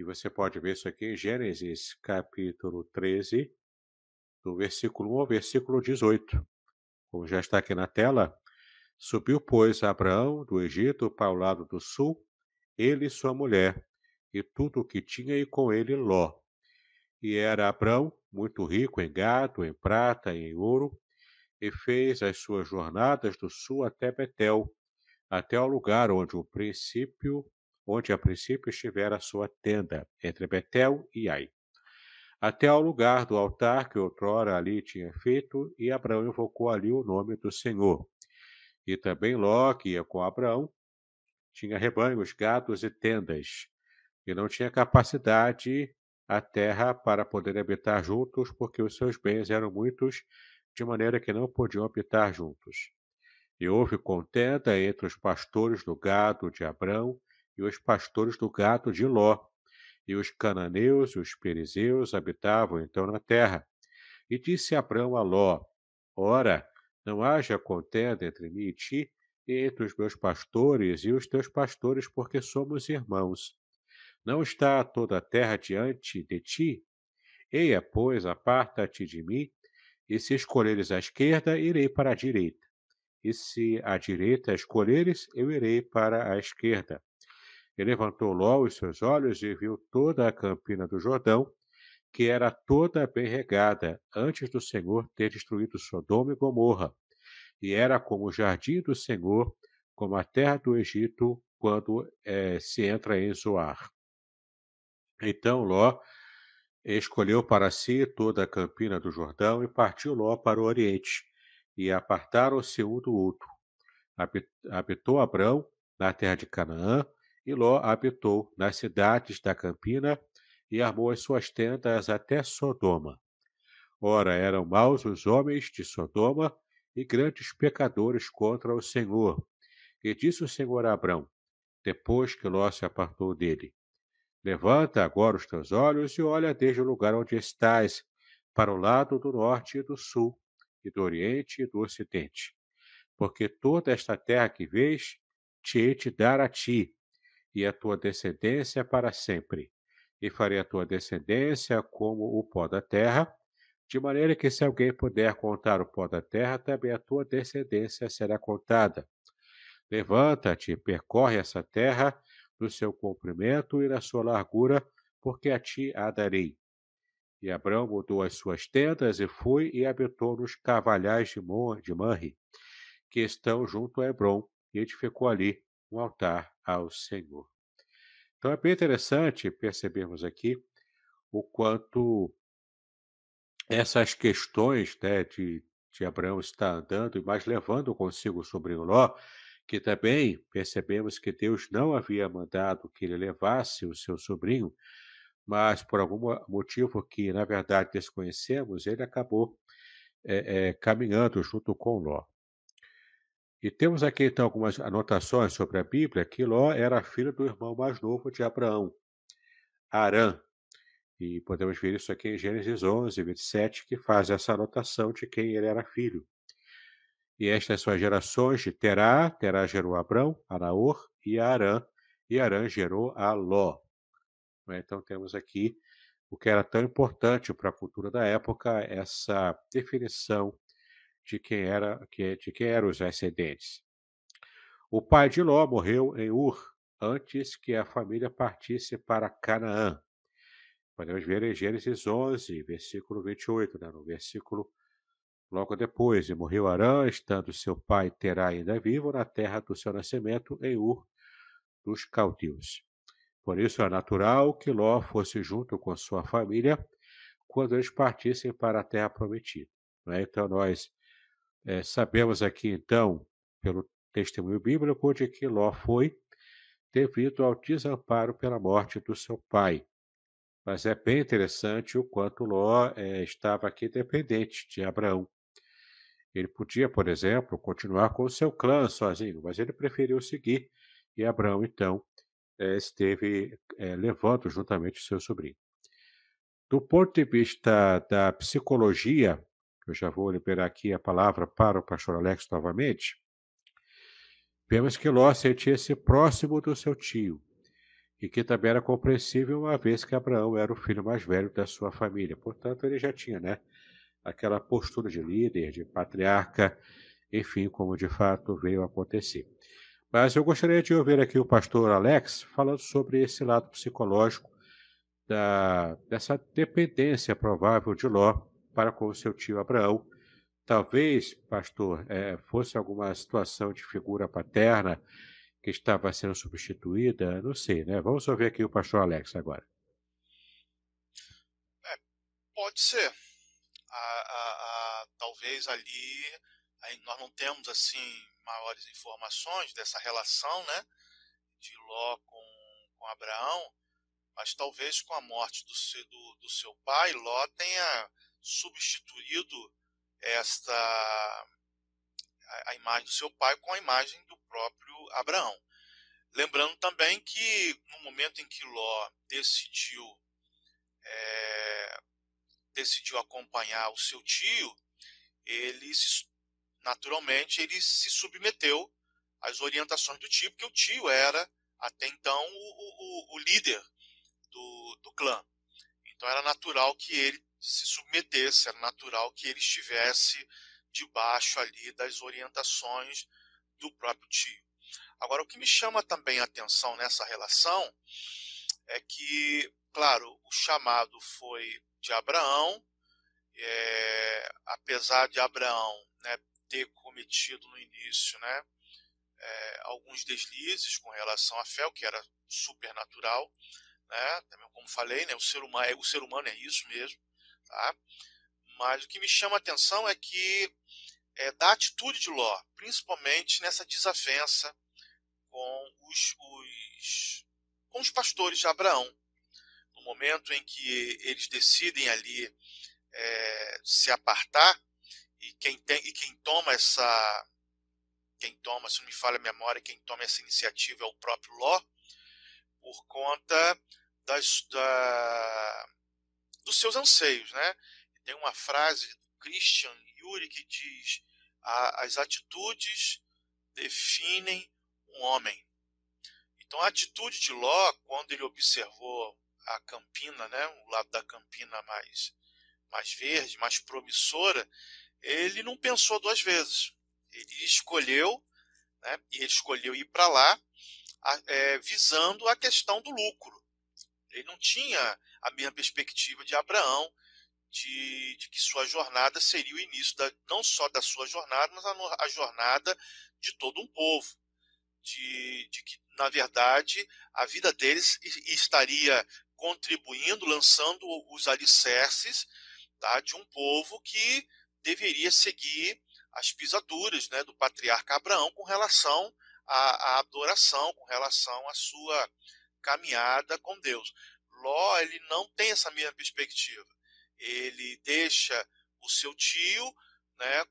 E você pode ver isso aqui em Gênesis capítulo 13, do versículo 1 ao versículo 18. Como já está aqui na tela, subiu, pois, Abraão do Egito para o lado do sul, ele e sua mulher, e tudo o que tinha, e com ele Ló. E era Abraão muito rico em gado, em prata e em ouro, e fez as suas jornadas do sul até Betel, até o lugar onde o princípio onde a princípio estivera a sua tenda, entre Betel e Ai, até ao lugar do altar que outrora ali tinha feito, e Abraão invocou ali o nome do Senhor. E também Ló, que ia com Abraão, tinha rebanhos, gados e tendas, e não tinha capacidade a terra para poder habitar juntos, porque os seus bens eram muitos, de maneira que não podiam habitar juntos. E houve contenda entre os pastores do gado de Abraão e os pastores do gado de Ló. E os cananeus e os perizeus habitavam então na terra. E disse Abraão a Ló: Ora, não haja contenda entre mim e ti, e entre os meus pastores e os teus pastores, porque somos irmãos. Não está toda a terra diante de ti? Eia, pois, aparta-te de mim, e se escolheres a esquerda, irei para a direita. E se a direita escolheres, eu irei para a esquerda. E levantou Ló os seus olhos e viu toda a campina do Jordão, que era toda bem regada, antes do Senhor ter destruído Sodoma e Gomorra. E era como o jardim do Senhor, como a terra do Egito, quando é, se entra em Zoar. Então Ló escolheu para si toda a campina do Jordão e partiu Ló para o oriente, e apartaram-se um do outro. habitou Abrão na terra de Canaã, e Ló habitou nas cidades da campina e armou as suas tendas até Sodoma. Ora, eram maus os homens de Sodoma e grandes pecadores contra o Senhor. E disse o Senhor a Abrão, depois que Ló se apartou dele: Levanta agora os teus olhos e olha desde o lugar onde estás, para o lado do norte e do sul, e do oriente e do ocidente. Porque toda esta terra que vês, te hei de dar a ti, e a tua descendência para sempre. E farei a tua descendência como o pó da terra, de maneira que se alguém puder contar o pó da terra, também a tua descendência será contada. Levanta-te, percorre essa terra no seu comprimento e na sua largura, porque a ti a darei. E Abraão mudou as suas tendas e foi e habitou nos cavalhais de, de Manre, que estão junto a Hebron, e edificou ali um altar ao Senhor. Então é bem interessante percebermos aqui o quanto essas questões né, de, de Abraão estar andando, mas levando consigo o sobrinho Ló, que também percebemos que Deus não havia mandado que ele levasse o seu sobrinho, mas por algum motivo que, na verdade, desconhecemos, ele acabou é, é, caminhando junto com Ló. E temos aqui então algumas anotações sobre a Bíblia que Ló era filho do irmão mais novo de Abraão, Arã. E podemos ver isso aqui em Gênesis 11, 27, que faz essa anotação de quem ele era filho. E estas são as gerações de Terá. Terá gerou Abrão, Araor e Arã. E Arã gerou a Ló. Né, então temos aqui o que era tão importante para a cultura da época, essa definição de quem era de quem eram os ascendentes. O pai de Ló morreu em Ur antes que a família partisse para Canaã. Podemos ver em Gênesis 11, versículo 28, né? no versículo logo depois. E morreu Arã, estando seu pai Terá ainda vivo, na terra do seu nascimento, em Ur dos Caldeus. Por isso é natural que Ló fosse junto com sua família quando eles partissem para a terra prometida. Né? Então nós é, sabemos aqui, então, pelo testemunho bíblico, de que Ló foi devido ao desamparo pela morte do seu pai. Mas é bem interessante o quanto Ló é, estava aqui dependente de Abraão. Ele podia, por exemplo, continuar com o seu clã sozinho, mas ele preferiu seguir e Abraão, então, é, esteve é, levando juntamente o seu sobrinho. Do ponto de vista da psicologia, eu já vou liberar aqui a palavra para o pastor Alex novamente, vemos que Ló sentia-se próximo do seu tio, e que também era compreensível uma vez que Abraão era o filho mais velho da sua família. Portanto, ele já tinha, né, aquela postura de líder, de patriarca, enfim, como de fato veio a acontecer. Mas eu gostaria de ouvir aqui o pastor Alex falando sobre esse lado psicológico da, dessa dependência provável de Ló para com seu tio Abraão. Talvez, pastor, é, fosse alguma situação de figura paterna que estava sendo substituída, não sei, né? Vamos ouvir aqui o pastor Alex agora.
É, pode ser. A, a, a, talvez ali nós não temos assim maiores informações dessa relação, né, de Ló com, com Abraão, mas talvez com a morte do, do, do seu pai, Ló tenha substituído esta a, a imagem do seu pai com a imagem do próprio Abraão. Lembrando também que no momento em que Ló decidiu é, decidiu acompanhar o seu tio, ele se, naturalmente ele se submeteu às orientações do tio, porque o tio era até então o, o, o líder do, do clã. Então era natural que ele se submetesse, era natural que ele estivesse debaixo ali das orientações do próprio tio. Agora, o que me chama também a atenção nessa relação é que, claro, o chamado foi de Abraão, é, apesar de Abraão né, ter cometido no início né, é, alguns deslizes com relação à fé, o que era supernatural, né, como falei, né, o, ser humano, o ser humano é isso mesmo, Tá? Mas o que me chama a atenção é que é, da atitude de Ló, principalmente nessa desavença com os, os, com os pastores de Abraão. No momento em que eles decidem ali é, se apartar, e quem, tem, e quem toma essa. Quem toma, se não me falha a memória, quem toma essa iniciativa é o próprio Ló, por conta das, da, dos seus anseios. Né? Tem uma frase do Christian Yuri que diz: as atitudes definem um homem. Então a atitude de Ló, quando ele observou a campina, né, o lado da campina mais, mais verde, mais promissora, ele não pensou duas vezes. Ele escolheu, né, ele escolheu ir para lá é, visando a questão do lucro. Ele não tinha a mesma perspectiva de Abraão, de, de, que sua jornada seria o início da, não só da sua jornada, mas a, a jornada de todo um povo. De, de, que, na verdade, a vida deles estaria contribuindo, lançando os alicerces tá, de um povo que deveria seguir as pisaduras né, do patriarca Abraão com relação à, à adoração, com relação à sua caminhada com Deus. Ló ele não tem essa mesma perspectiva. Ele deixa o seu tio né,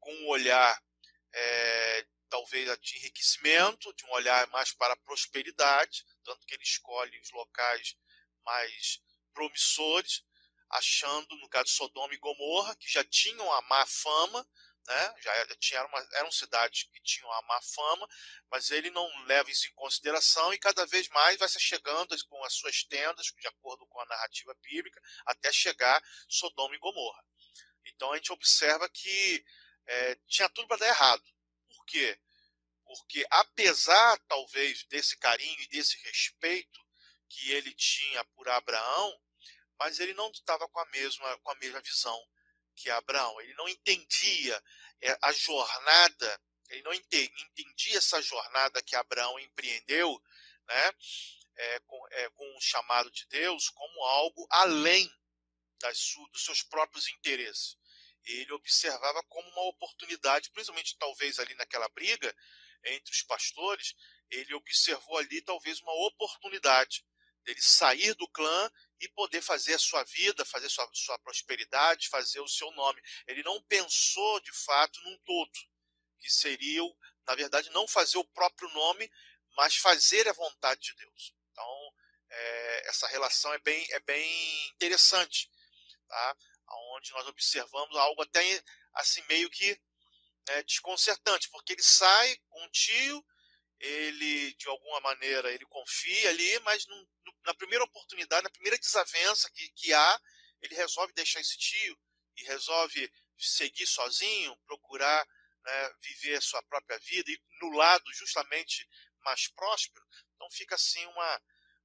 com um olhar é, talvez de enriquecimento, de um olhar mais para a prosperidade, tanto que ele escolhe os locais mais promissores, achando, no caso de Sodoma e Gomorra, que já tinham a má fama, né? já tinha, uma, eram cidades que tinham a má fama, mas ele não leva isso em consideração e cada vez mais vai se chegando com as suas tendas, de acordo com a narrativa bíblica, até chegar Sodoma e Gomorra. Então a gente observa que é, tinha tudo para dar errado. Por quê? Porque apesar, talvez, desse carinho e desse respeito que ele tinha por Abraão, mas ele não estava com a mesma com a mesma visão que Abraão. Ele não entendia é, a jornada, ele não entendia essa jornada que Abraão empreendeu, né, é, com, é, com o chamado de Deus, como algo além das, dos seus próprios interesses. Ele observava como uma oportunidade, principalmente talvez ali naquela briga entre os pastores, ele observou ali talvez uma oportunidade dele sair do clã e poder fazer a sua vida, fazer sua, sua prosperidade, fazer o seu nome. Ele não pensou de fato num todo, que seria, na verdade, não fazer o próprio nome, mas fazer a vontade de Deus. Então, é, essa relação é bem, é bem interessante, tá? onde nós observamos algo até assim meio que né, desconcertante, porque ele sai com um tio, ele de alguma maneira ele confia ali, mas no, na primeira oportunidade, na primeira desavença que, que há, ele resolve deixar esse tio e resolve seguir sozinho, procurar né, viver a sua própria vida e no lado justamente mais próspero. Então fica assim uma,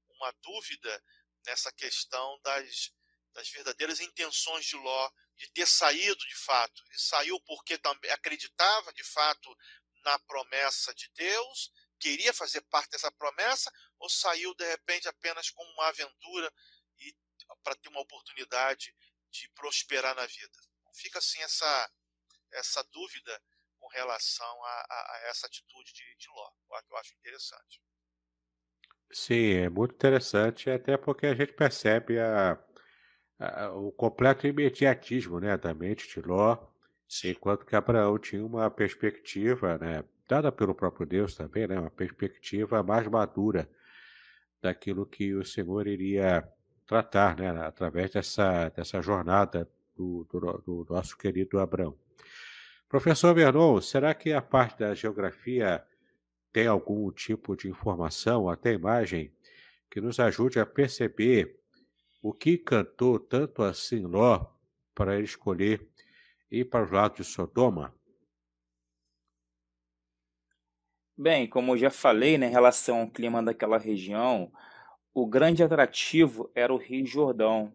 uma dúvida nessa questão das, das verdadeiras intenções de Ló de ter saído de fato. Ele saiu porque também acreditava de fato na promessa de Deus queria fazer parte dessa promessa ou saiu de repente apenas como uma aventura e para ter uma oportunidade de prosperar na vida? Fica assim essa essa dúvida com relação a, a, a essa atitude de, de Ló, que eu acho interessante.
Sim, é muito interessante, até porque a gente percebe a, a, o completo imediatismo né, da mente de Ló, enquanto que Abraão tinha uma perspectiva né, dada pelo próprio Deus também, né, uma perspectiva mais madura daquilo que o Senhor iria tratar né, através dessa, dessa jornada do, do, do nosso querido Abraão. Professor Vernon, será que a parte da geografia tem algum tipo de informação, até imagem, que nos ajude a perceber o que cantou tanto assim Ló para ele escolher ir para os lados de Sodoma?
Bem, como eu já falei, né, em relação ao clima daquela região, o grande atrativo era o Rio Jordão.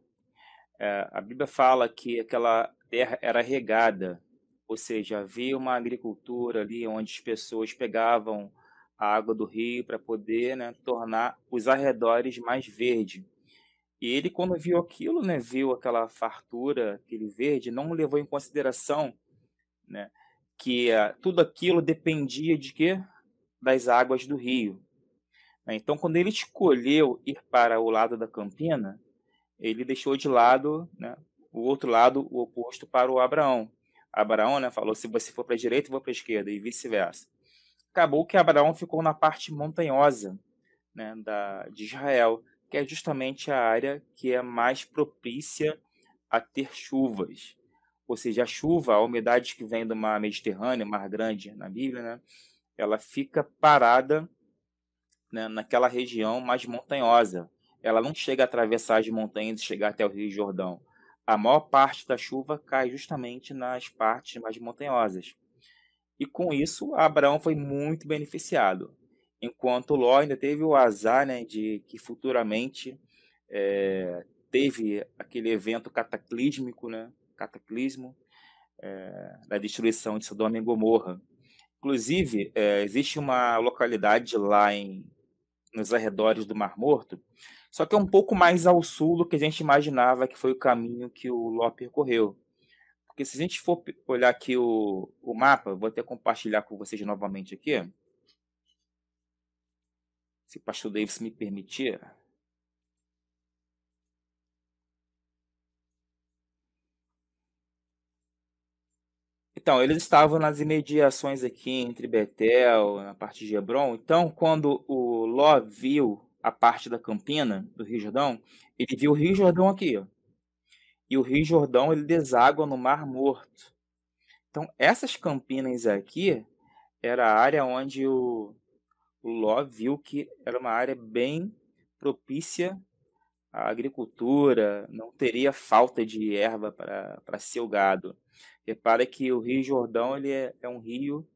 É, a Bíblia fala que aquela terra era regada, ou seja, havia uma agricultura ali onde as pessoas pegavam a água do rio para poder né, tornar os arredores mais verdes. E ele, quando viu aquilo, né, viu aquela fartura, aquele verde, não levou em consideração né? Que uh, tudo aquilo dependia de quê? Das águas do rio. Né? Então, quando ele escolheu ir para o lado da Campina, ele deixou de lado né, o outro lado, o oposto para o Abraão. Abraão né, falou: se você for para a direita, vou para a esquerda, e vice-versa. Acabou que Abraão ficou na parte montanhosa né, da, de Israel, que é justamente a área que é mais propícia a ter chuvas. Ou seja, a chuva, a umidade que vem do mar Mediterrâneo, mar grande na Bíblia, né, ela fica parada né, naquela região mais montanhosa. Ela não chega a atravessar as montanhas e chegar até o Rio Jordão. A maior parte da chuva cai justamente nas partes mais montanhosas. E com isso, Abraão foi muito beneficiado enquanto Ló ainda teve o azar né, de que futuramente é, teve aquele evento cataclísmico, né, cataclismo, é, da destruição de Sodoma e Gomorra. Inclusive, é, existe uma localidade lá em, nos arredores do Mar Morto, só que é um pouco mais ao sul do que a gente imaginava que foi o caminho que o Ló percorreu. Porque se a gente for olhar aqui o, o mapa, vou até compartilhar com vocês novamente aqui, se o pastor Davis me permitir. Então, eles estavam nas imediações aqui entre Betel, na parte de Hebron. Então, quando o Ló viu a parte da Campina, do Rio Jordão, ele viu o Rio Jordão aqui. Ó. E o Rio Jordão ele deságua no Mar Morto. Então, essas campinas aqui era a área onde o, Ló viu que era uma área bem propícia à agricultura, não teria falta de erva para seu gado. Repara que o Rio Jordão ele é, é um rio,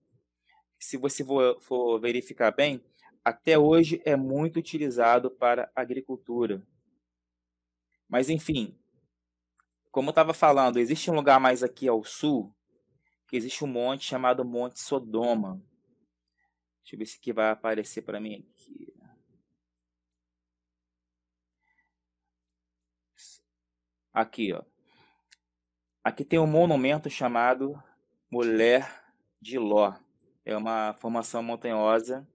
se você for, for verificar bem, até hoje é muito utilizado para agricultura. Mas enfim, como eu estava falando, existe um lugar mais aqui ao sul, que existe um monte chamado Monte Sodoma. Deixa eu ver se aqui vai aparecer para mim aqui. Aqui, ó. Aqui tem um monumento chamado Mulher de Ló. É uma formação montanhosa.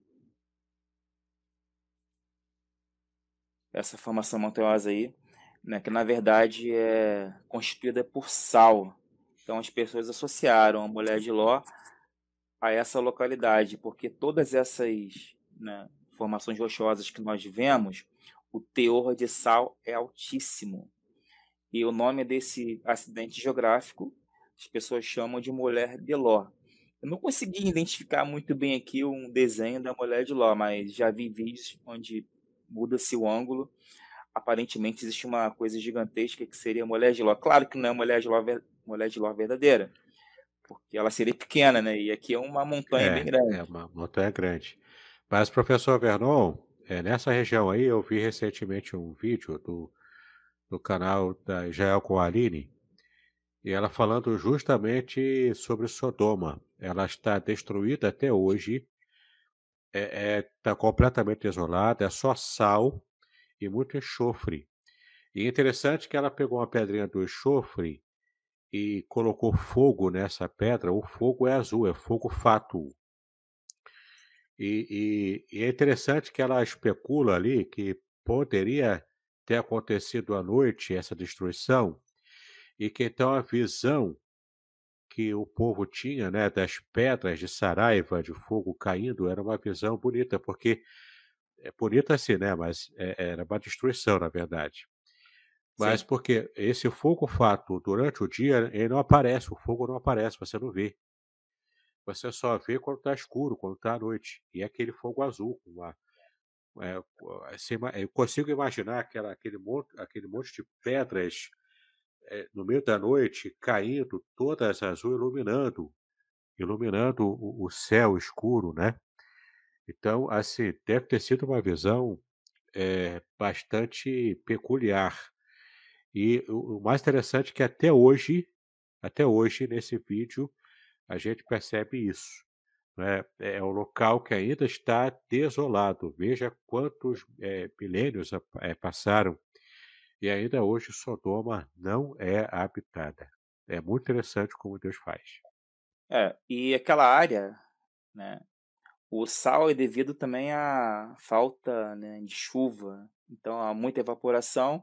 Essa formação montanhosa aí, né, que na verdade é constituída por sal. Então as pessoas associaram a Mulher de Ló a essa localidade, porque todas essas né, formações rochosas que nós vemos, o teor de sal é altíssimo. E o nome desse acidente geográfico, as pessoas chamam de Mulher de Ló. Eu não consegui identificar muito bem aqui um desenho da Mulher de Ló, mas já vi vídeos onde muda-se o ângulo. Aparentemente existe uma coisa gigantesca que seria a Mulher de Ló. Claro que não é Mulher de Ló, mulher de Ló verdadeira, porque ela seria pequena, né? E aqui é uma montanha
é,
bem grande.
É uma montanha grande. Mas, professor Vernon, é, nessa região aí, eu vi recentemente um vídeo do, do canal da Israel com a Aline, e ela falando justamente sobre Sodoma. Ela está destruída até hoje, está é, é, tá completamente desolada, é só sal e muito enxofre. E é interessante que ela pegou uma pedrinha do enxofre e colocou fogo nessa pedra, o fogo é azul, é fogo fátuo. E, e, e, é interessante que ela especula ali que poderia ter acontecido à noite essa destruição, e que então a visão que o povo tinha né, das pedras de Saraiva, de fogo caindo, era uma visão bonita, porque é bonita assim, né? Mas é, era uma destruição, na verdade. Mas Sim. porque esse fogo fato durante o dia, ele não aparece, o fogo não aparece, você não vê. Você só vê quando está escuro, quando está à noite. E é aquele fogo azul, uma, é, assim, eu consigo imaginar aquela, aquele, monte, aquele monte de pedras é, no meio da noite caindo, todas azul, iluminando, iluminando o, o céu escuro, né? Então, assim, deve ter sido uma visão é, bastante peculiar e o, mais interessante é que até hoje, até hoje, nesse vídeo, a gente percebe isso. Né? É um local que ainda está desolado. Veja quantos é, milênios é, passaram e ainda hoje Sodoma não é habitada. É muito interessante como Deus faz.
É, e aquela área, né, o sal é devido também à falta, né, de chuva, então há muita evaporação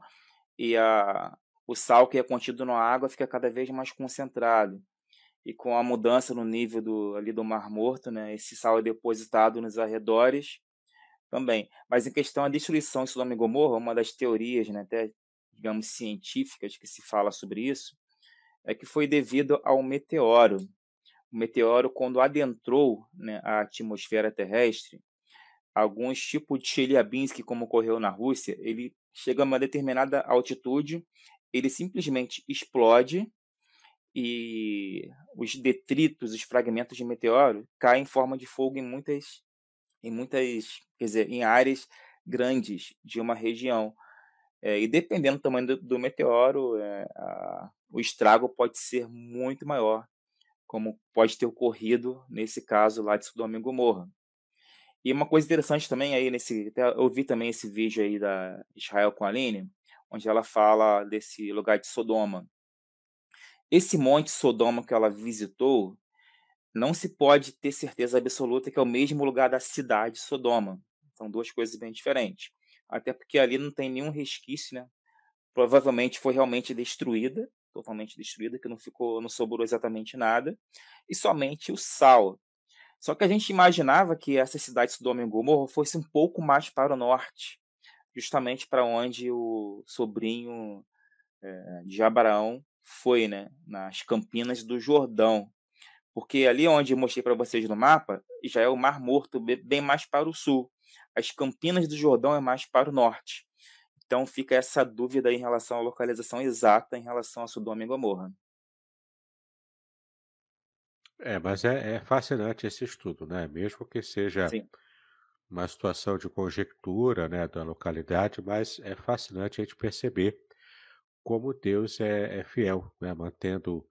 e a o sal que é contido na água fica cada vez mais concentrado. E com a mudança no nível do ali do Mar Morto, né, esse sal é depositado nos arredores também. Mas em questão à destruição de Sodoma e Gomorra, uma das teorias, né, até digamos científicas que se fala sobre isso, é que foi devido ao meteoro. O meteoro, quando adentrou né, a atmosfera terrestre, alguns tipos de Chelyabinsk, como ocorreu na Rússia, ele chega a uma determinada altitude, ele simplesmente explode e os detritos, os fragmentos de meteoro caem em forma de fogo em muitas, em muitas, quer dizer, em áreas grandes de uma região. É, e dependendo do tamanho do, do meteoro, é, a, o estrago pode ser muito maior, como pode ter ocorrido nesse caso lá de Sodoma Gomorra. E uma coisa interessante também aí nesse, eu vi também esse vídeo aí da Israel com a Aline, onde ela fala desse lugar de Sodoma. Esse monte Sodoma que ela visitou, não se pode ter certeza absoluta que é o mesmo lugar da cidade Sodoma. São duas coisas bem diferentes. Até porque ali não tem nenhum resquício, né? Provavelmente foi realmente destruída, totalmente destruída, que não ficou, não sobrou exatamente nada, e somente o sal. Só que a gente imaginava que essa cidade Sodoma e Gomorra fosse um pouco mais para o norte, justamente para onde o sobrinho é, de Abraão foi, né, nas Campinas do Jordão. Porque ali onde eu mostrei para vocês no mapa, já é o Mar Morto, bem mais para o sul. As Campinas do Jordão é mais para o norte. Então fica essa dúvida em relação à localização exata em relação a Sodoma e Gomorra.
É, mas é, é fascinante esse estudo, né? Mesmo que seja
Sim.
uma situação de conjectura, né, da localidade, mas é fascinante a gente perceber como Deus é, é fiel, né, mantendo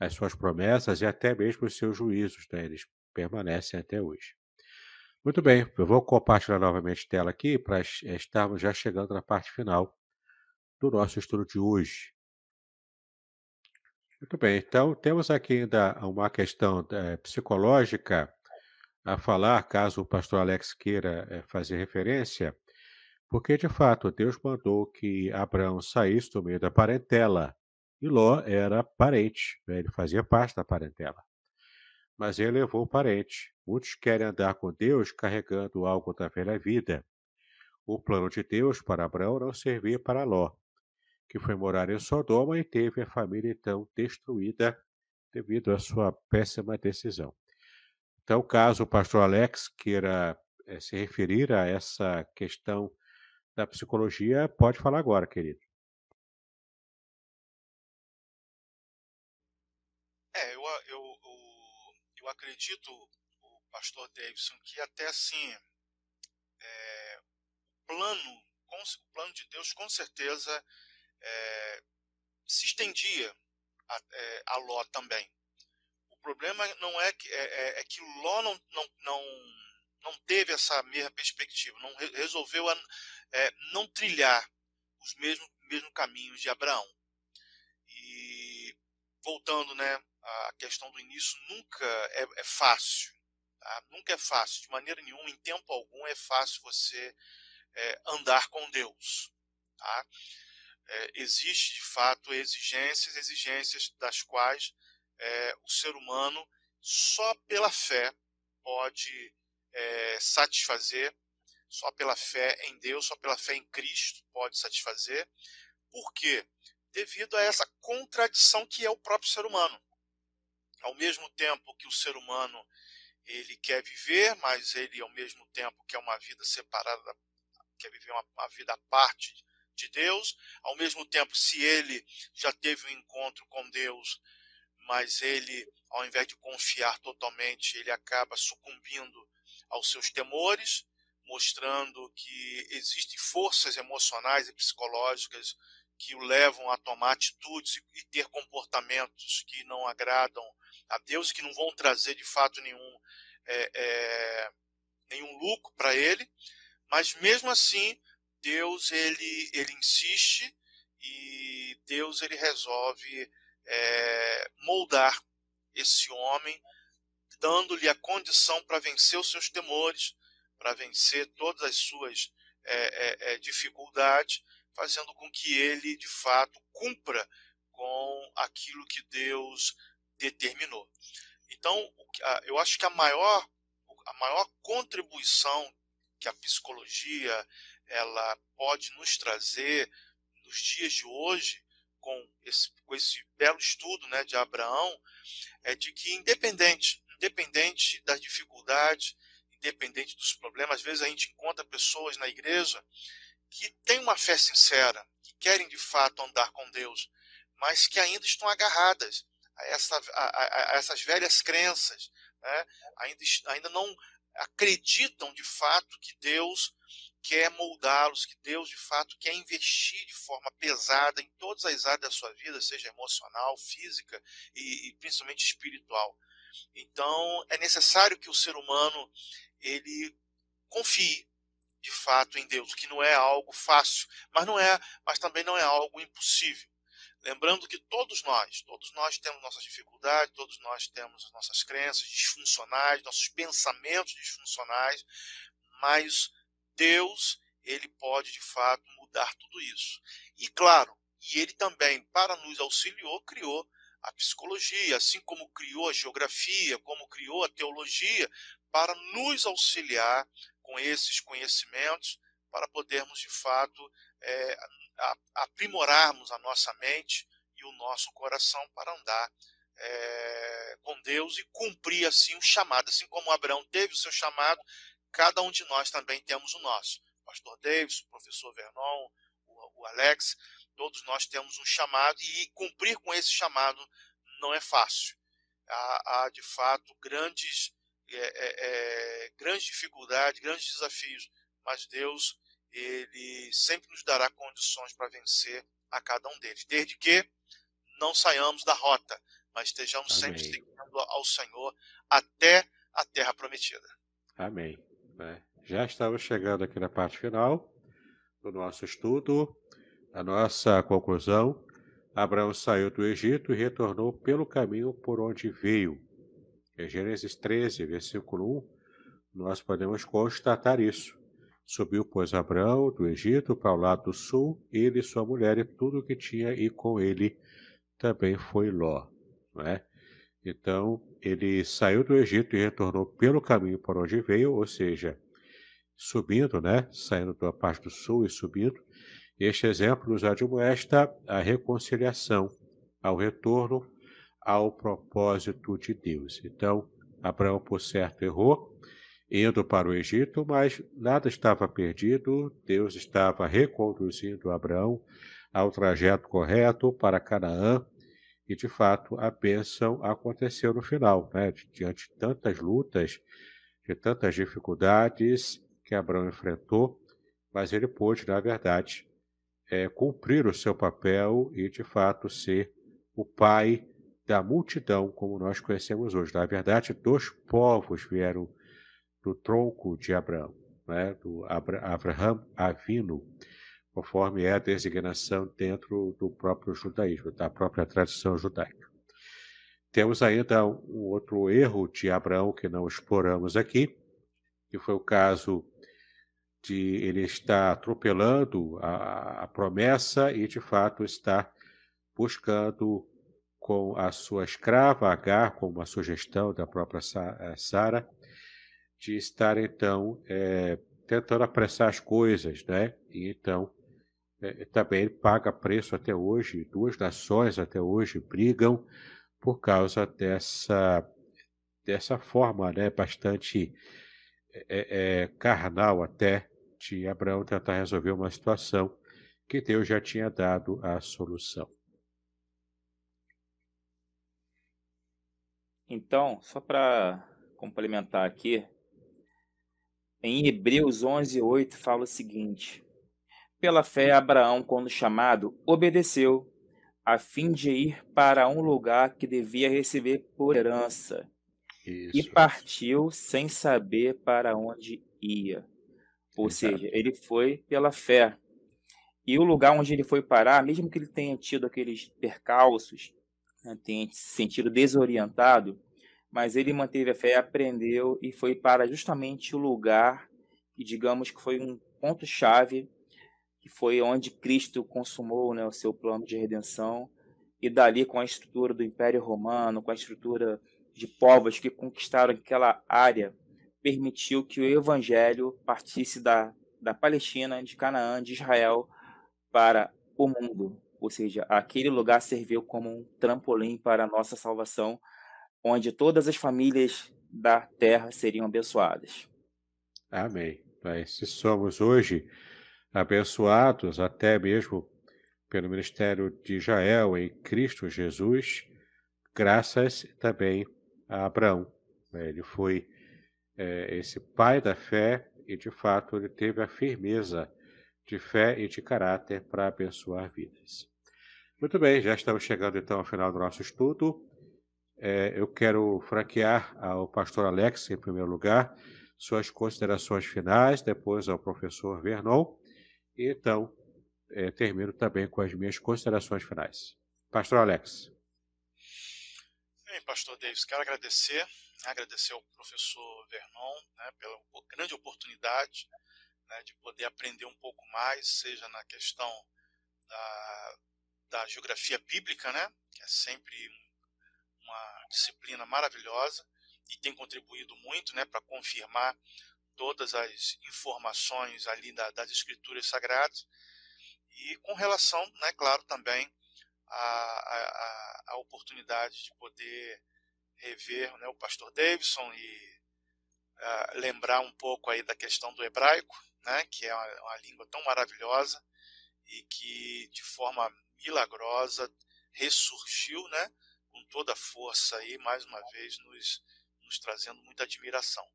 as suas promessas e até mesmo os seus juízos, né, eles permanecem até hoje. Muito bem, eu vou compartilhar novamente a tela aqui para estarmos já chegando na parte final do nosso estudo de hoje. Muito bem, então temos aqui ainda uma questão é, psicológica a falar, caso o pastor Alex queira é, fazer referência, porque, de fato, Deus mandou que Abraão saísse do meio da parentela. E Ló era parente, né? ele fazia parte da parentela. Mas ele levou o parente. Muitos querem andar com Deus carregando algo da velha vida. O plano de Deus para Abraão não servia para Ló, que foi morar em Sodoma e teve a família então destruída devido à sua péssima decisão. Então, caso o pastor Alex queira é, se referir a essa questão da psicologia, pode falar agora, querido.
É, eu, eu, eu, eu acredito, o pastor Davidson, que até assim, é, plano, o plano de Deus com certeza é, se estendia a, é, a Ló também. O problema não é que, é, é, é que Ló não, não, não, não teve essa mesma perspectiva, não resolveu a, é, não trilhar os mesmos, mesmos caminhos de Abraão. E voltando né, à questão do início, nunca é, é fácil. Tá? Nunca é fácil, de maneira nenhuma, em tempo algum, é fácil você andar com Deus. Tá? É, existe, de fato, exigências, exigências das quais é, o ser humano, só pela fé, pode é, satisfazer só pela fé em Deus, só pela fé em Cristo pode satisfazer. Por quê? Devido a essa contradição que é o próprio ser humano. Ao mesmo tempo que o ser humano ele quer viver, mas ele ao mesmo tempo quer uma vida separada, quer viver uma, uma vida à parte de Deus. Ao mesmo tempo, se ele já teve um encontro com Deus, mas ele, ao invés de confiar totalmente, ele acaba sucumbindo aos seus temores, mostrando que existem forças emocionais e psicológicas que o levam a tomar atitudes e ter comportamentos que não agradam a Deus e que não vão trazer de fato nenhum, é, é, nenhum lucro para ele, mas mesmo assim Deus ele, ele insiste e Deus ele resolve é, moldar esse homem dando-lhe a condição para vencer os seus temores, para vencer todas as suas é, é, dificuldades, fazendo com que ele, de fato, cumpra com aquilo que Deus determinou. Então, eu acho que a maior, a maior contribuição que a psicologia ela pode nos trazer nos dias de hoje, com esse, com esse belo estudo né, de Abraão, é de que independente, independente das dificuldades, independente dos problemas, às vezes a gente encontra pessoas na igreja que têm uma fé sincera, que querem de fato andar com Deus, mas que ainda estão agarradas a, essa, a, a essas velhas crenças, né? ainda, ainda não acreditam de fato que Deus quer moldá-los, que Deus de fato quer investir de forma pesada em todas as áreas da sua vida, seja emocional, física e, e principalmente espiritual. Então é necessário que o ser humano ele confie de fato em Deus, que não é algo fácil, mas não é, mas também não é algo impossível. Lembrando que todos nós, todos nós temos nossas dificuldades, todos nós temos as nossas crenças disfuncionais, nossos pensamentos disfuncionais, mas Deus, ele pode de fato mudar tudo isso. E claro, e ele também, para nos auxiliar, criou a psicologia, assim como criou a geografia, como criou a teologia, para nos auxiliar com esses conhecimentos, para podermos de fato é, aprimorarmos a nossa mente e o nosso coração para andar é, com Deus e cumprir assim o chamado, assim como Abraão teve o seu chamado, cada um de nós também temos o nosso. O pastor Davis, o professor Vernon, o, o Alex, todos nós temos um chamado e cumprir com esse chamado não é fácil. Há, há de fato grandes, é, é, é grandes dificuldades, grandes desafios, mas Deus ele sempre nos dará condições para vencer a cada um deles, desde que não saiamos da rota, mas estejamos Amém. sempre seguindo ao Senhor até a terra prometida.
Amém. Né? Já estamos chegando aqui na parte final do nosso estudo, a nossa conclusão. Abraão saiu do Egito e retornou pelo caminho por onde veio. Em Gênesis 13, versículo 1, nós podemos constatar isso. Subiu, pois, Abraão do Egito para o lado do sul, ele, sua mulher e tudo o que tinha, e com ele também foi Ló. Não é? Então, ele saiu do Egito e retornou pelo caminho por onde veio, ou seja, subindo, né? Saindo da parte do sul e subindo. Este exemplo nos admoesta a reconciliação, ao retorno ao propósito de Deus. Então, Abraão, por certo, errou, indo para o Egito, mas nada estava perdido, Deus estava reconduzindo Abraão ao trajeto correto para Canaã, e, de fato, a bênção aconteceu no final, né? diante de tantas lutas, de tantas dificuldades que Abraão enfrentou, mas ele pôde, na verdade, é, cumprir o seu papel e, de fato, ser o pai da multidão, como nós conhecemos hoje. Na verdade, dois povos vieram do tronco de Abraão, né? do Abra Abraham Avino conforme é a designação dentro do próprio judaísmo, da própria tradição judaica. Temos ainda um outro erro de Abraão que não exploramos aqui, que foi o caso de ele estar atropelando a, a promessa e, de fato, estar buscando com a sua escrava Agar, com uma sugestão da própria eh, Sara, de estar então é, tentando apressar as coisas, né? E então também paga preço até hoje. Duas nações até hoje brigam por causa dessa, dessa forma né, bastante é, é, carnal até de Abraão tentar resolver uma situação que Deus já tinha dado a solução.
Então, só para complementar aqui, em Hebreus 11, 8 fala o seguinte: pela fé, Abraão, quando chamado, obedeceu, a fim de ir para um lugar que devia receber por herança. Isso. E partiu sem saber para onde ia. Ou Exato. seja, ele foi pela fé. E o lugar onde ele foi parar, mesmo que ele tenha tido aqueles percalços, né, tenha se sentido desorientado, mas ele manteve a fé, aprendeu e foi para justamente o lugar que digamos que foi um ponto chave, que foi onde Cristo consumou, né, o seu plano de redenção e dali com a estrutura do Império Romano, com a estrutura de povos que conquistaram aquela área, permitiu que o evangelho partisse da, da Palestina, de Canaã, de Israel para o mundo. Ou seja, aquele lugar serviu como um trampolim para a nossa salvação, onde todas as famílias da terra seriam abençoadas.
Amém. Mas se somos hoje abençoados até mesmo pelo ministério de Israel em Cristo Jesus, graças também a Abraão. Né? Ele foi é, esse pai da fé e, de fato, ele teve a firmeza de fé e de caráter para abençoar vidas. Muito bem, já estamos chegando então ao final do nosso estudo. É, eu quero franquear ao pastor Alex, em primeiro lugar, suas considerações finais, depois ao professor Vernon, então é, termino também com as minhas considerações finais. Pastor Alex.
Bem, pastor Davis, quero agradecer, agradecer ao professor Vernon né, pela grande oportunidade né, de poder aprender um pouco mais, seja na questão da, da geografia bíblica, né, que é sempre uma disciplina maravilhosa e tem contribuído muito né, para confirmar todas as informações ali da, das escrituras sagradas e com relação, né, claro, também a, a, oportunidade de poder rever né, o pastor Davidson e lembrar um pouco aí da questão do hebraico, né, que é uma, uma língua tão maravilhosa e que de forma milagrosa ressurgiu, né, com toda a força aí, mais uma vez nos, nos trazendo muita admiração.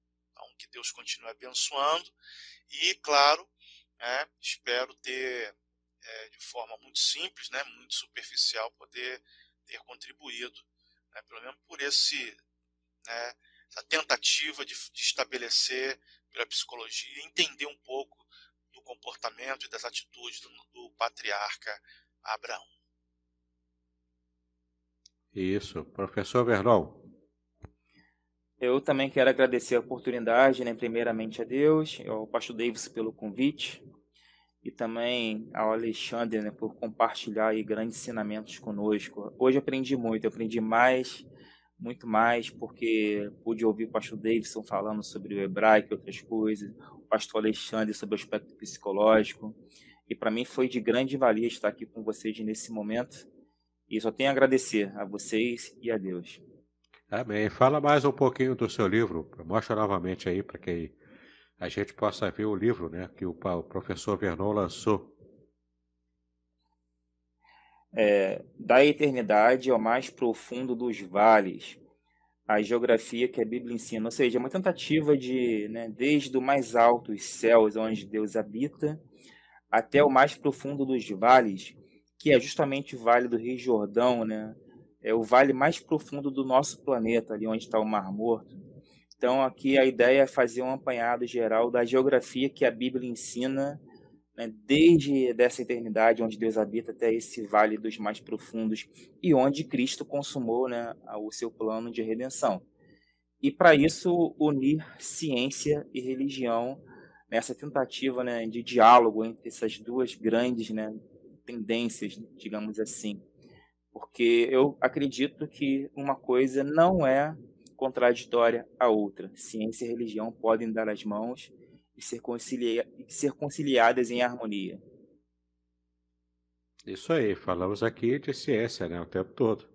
Que Deus continue abençoando e, claro, é, espero ter é, de forma muito simples, né, muito superficial, poder ter contribuído, né, pelo menos por esse, né, essa tentativa de, de estabelecer pela psicologia, entender um pouco do comportamento e das atitudes do, do patriarca Abraão.
Isso, professor Vernon.
Eu também quero agradecer a oportunidade, né, primeiramente a Deus, ao pastor Davis pelo convite, e também ao Alexandre né, por compartilhar aí grandes ensinamentos conosco. Hoje aprendi muito, aprendi mais, muito mais, porque pude ouvir o pastor Davidson falando sobre o hebraico e outras coisas, o pastor Alexandre sobre o aspecto psicológico, e para mim foi de grande valia estar aqui com vocês nesse momento, e só tenho a agradecer a vocês e a Deus.
Amém. Fala mais um pouquinho do seu livro, mostra novamente aí para quem a gente possa ver o livro né, que o, professor Vernon lançou.
É, da eternidade ao mais profundo dos vales, a geografia que a Bíblia ensina, ou seja, é uma tentativa de, né, desde o mais alto os céus, onde Deus habita, até o mais profundo dos vales, que é justamente o Vale do Rio Jordão, né? É o vale mais profundo do nosso planeta, ali onde está o Mar Morto. Então, aqui a ideia é fazer um apanhado geral da geografia que a Bíblia ensina, né, desde dessa eternidade onde Deus habita até esse vale dos mais profundos e onde Cristo consumou né, o seu plano de redenção. E para isso, unir ciência e religião nessa tentativa né, de diálogo entre essas duas grandes né, tendências, digamos assim. Porque eu acredito que uma coisa não é contraditória à outra. Ciência e religião podem dar as mãos e ser, concilia ser conciliadas em harmonia.
Isso aí, falamos aqui de ciência né, o tempo todo.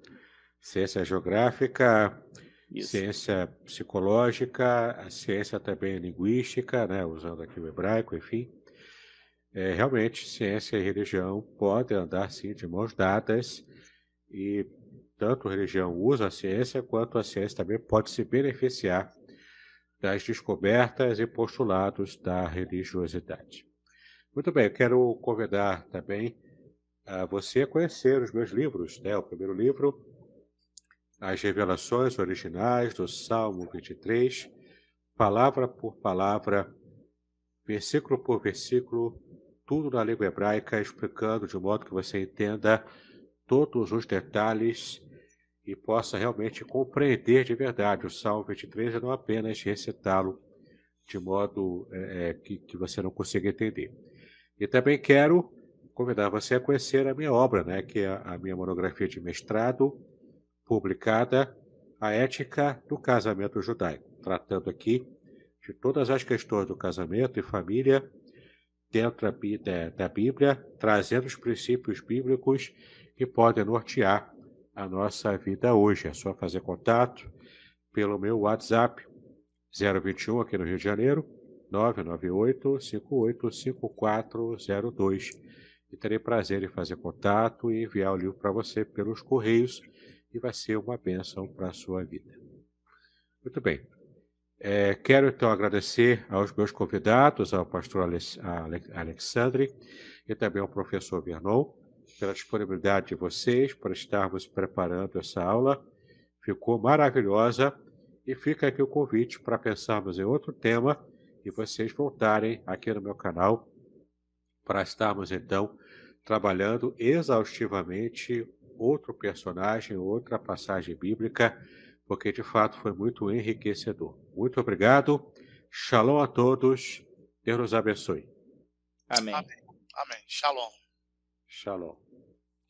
Ciência geográfica, Isso. ciência psicológica, a ciência também linguística, né, usando aqui o hebraico, enfim. É, realmente, ciência e religião podem andar sim de mãos dadas e tanto a religião usa a ciência, quanto a ciência também pode se beneficiar das descobertas e postulados da religiosidade. Muito bem, eu quero convidar também a você a conhecer os meus livros. Né? O primeiro livro, As Revelações Originais do Salmo 23, palavra por palavra, versículo por versículo, tudo na língua hebraica, explicando de modo que você entenda todos os detalhes e possa realmente compreender de verdade o Salmo 23 e não apenas recitá-lo de modo é, que, que você não consiga entender. E também quero convidar você a conhecer a minha obra, né, que é a minha monografia de mestrado, publicada A Ética do Casamento Judaico, tratando aqui de todas as questões do casamento e família dentro da Bíblia, trazendo os princípios bíblicos que podem nortear a nossa vida hoje. É só fazer contato pelo meu WhatsApp 021 aqui no Rio de Janeiro, 998 585402. E terei prazer em fazer contato e enviar o livro para você pelos correios e vai ser uma bênção para a sua vida. Muito bem. É, quero então agradecer aos meus convidados, ao pastor Alexandre e também ao professor Vernon, pela disponibilidade de vocês para estarmos preparando essa aula. Ficou maravilhosa e fica aqui o convite para pensarmos em outro tema e vocês voltarem aqui no meu canal para estarmos então trabalhando exaustivamente outro personagem, outra passagem bíblica, porque de fato foi muito enriquecedor. Muito obrigado. Shalom a todos. Deus nos abençoe.
Amém.
Amém. Amém. Shalom.
Shalom.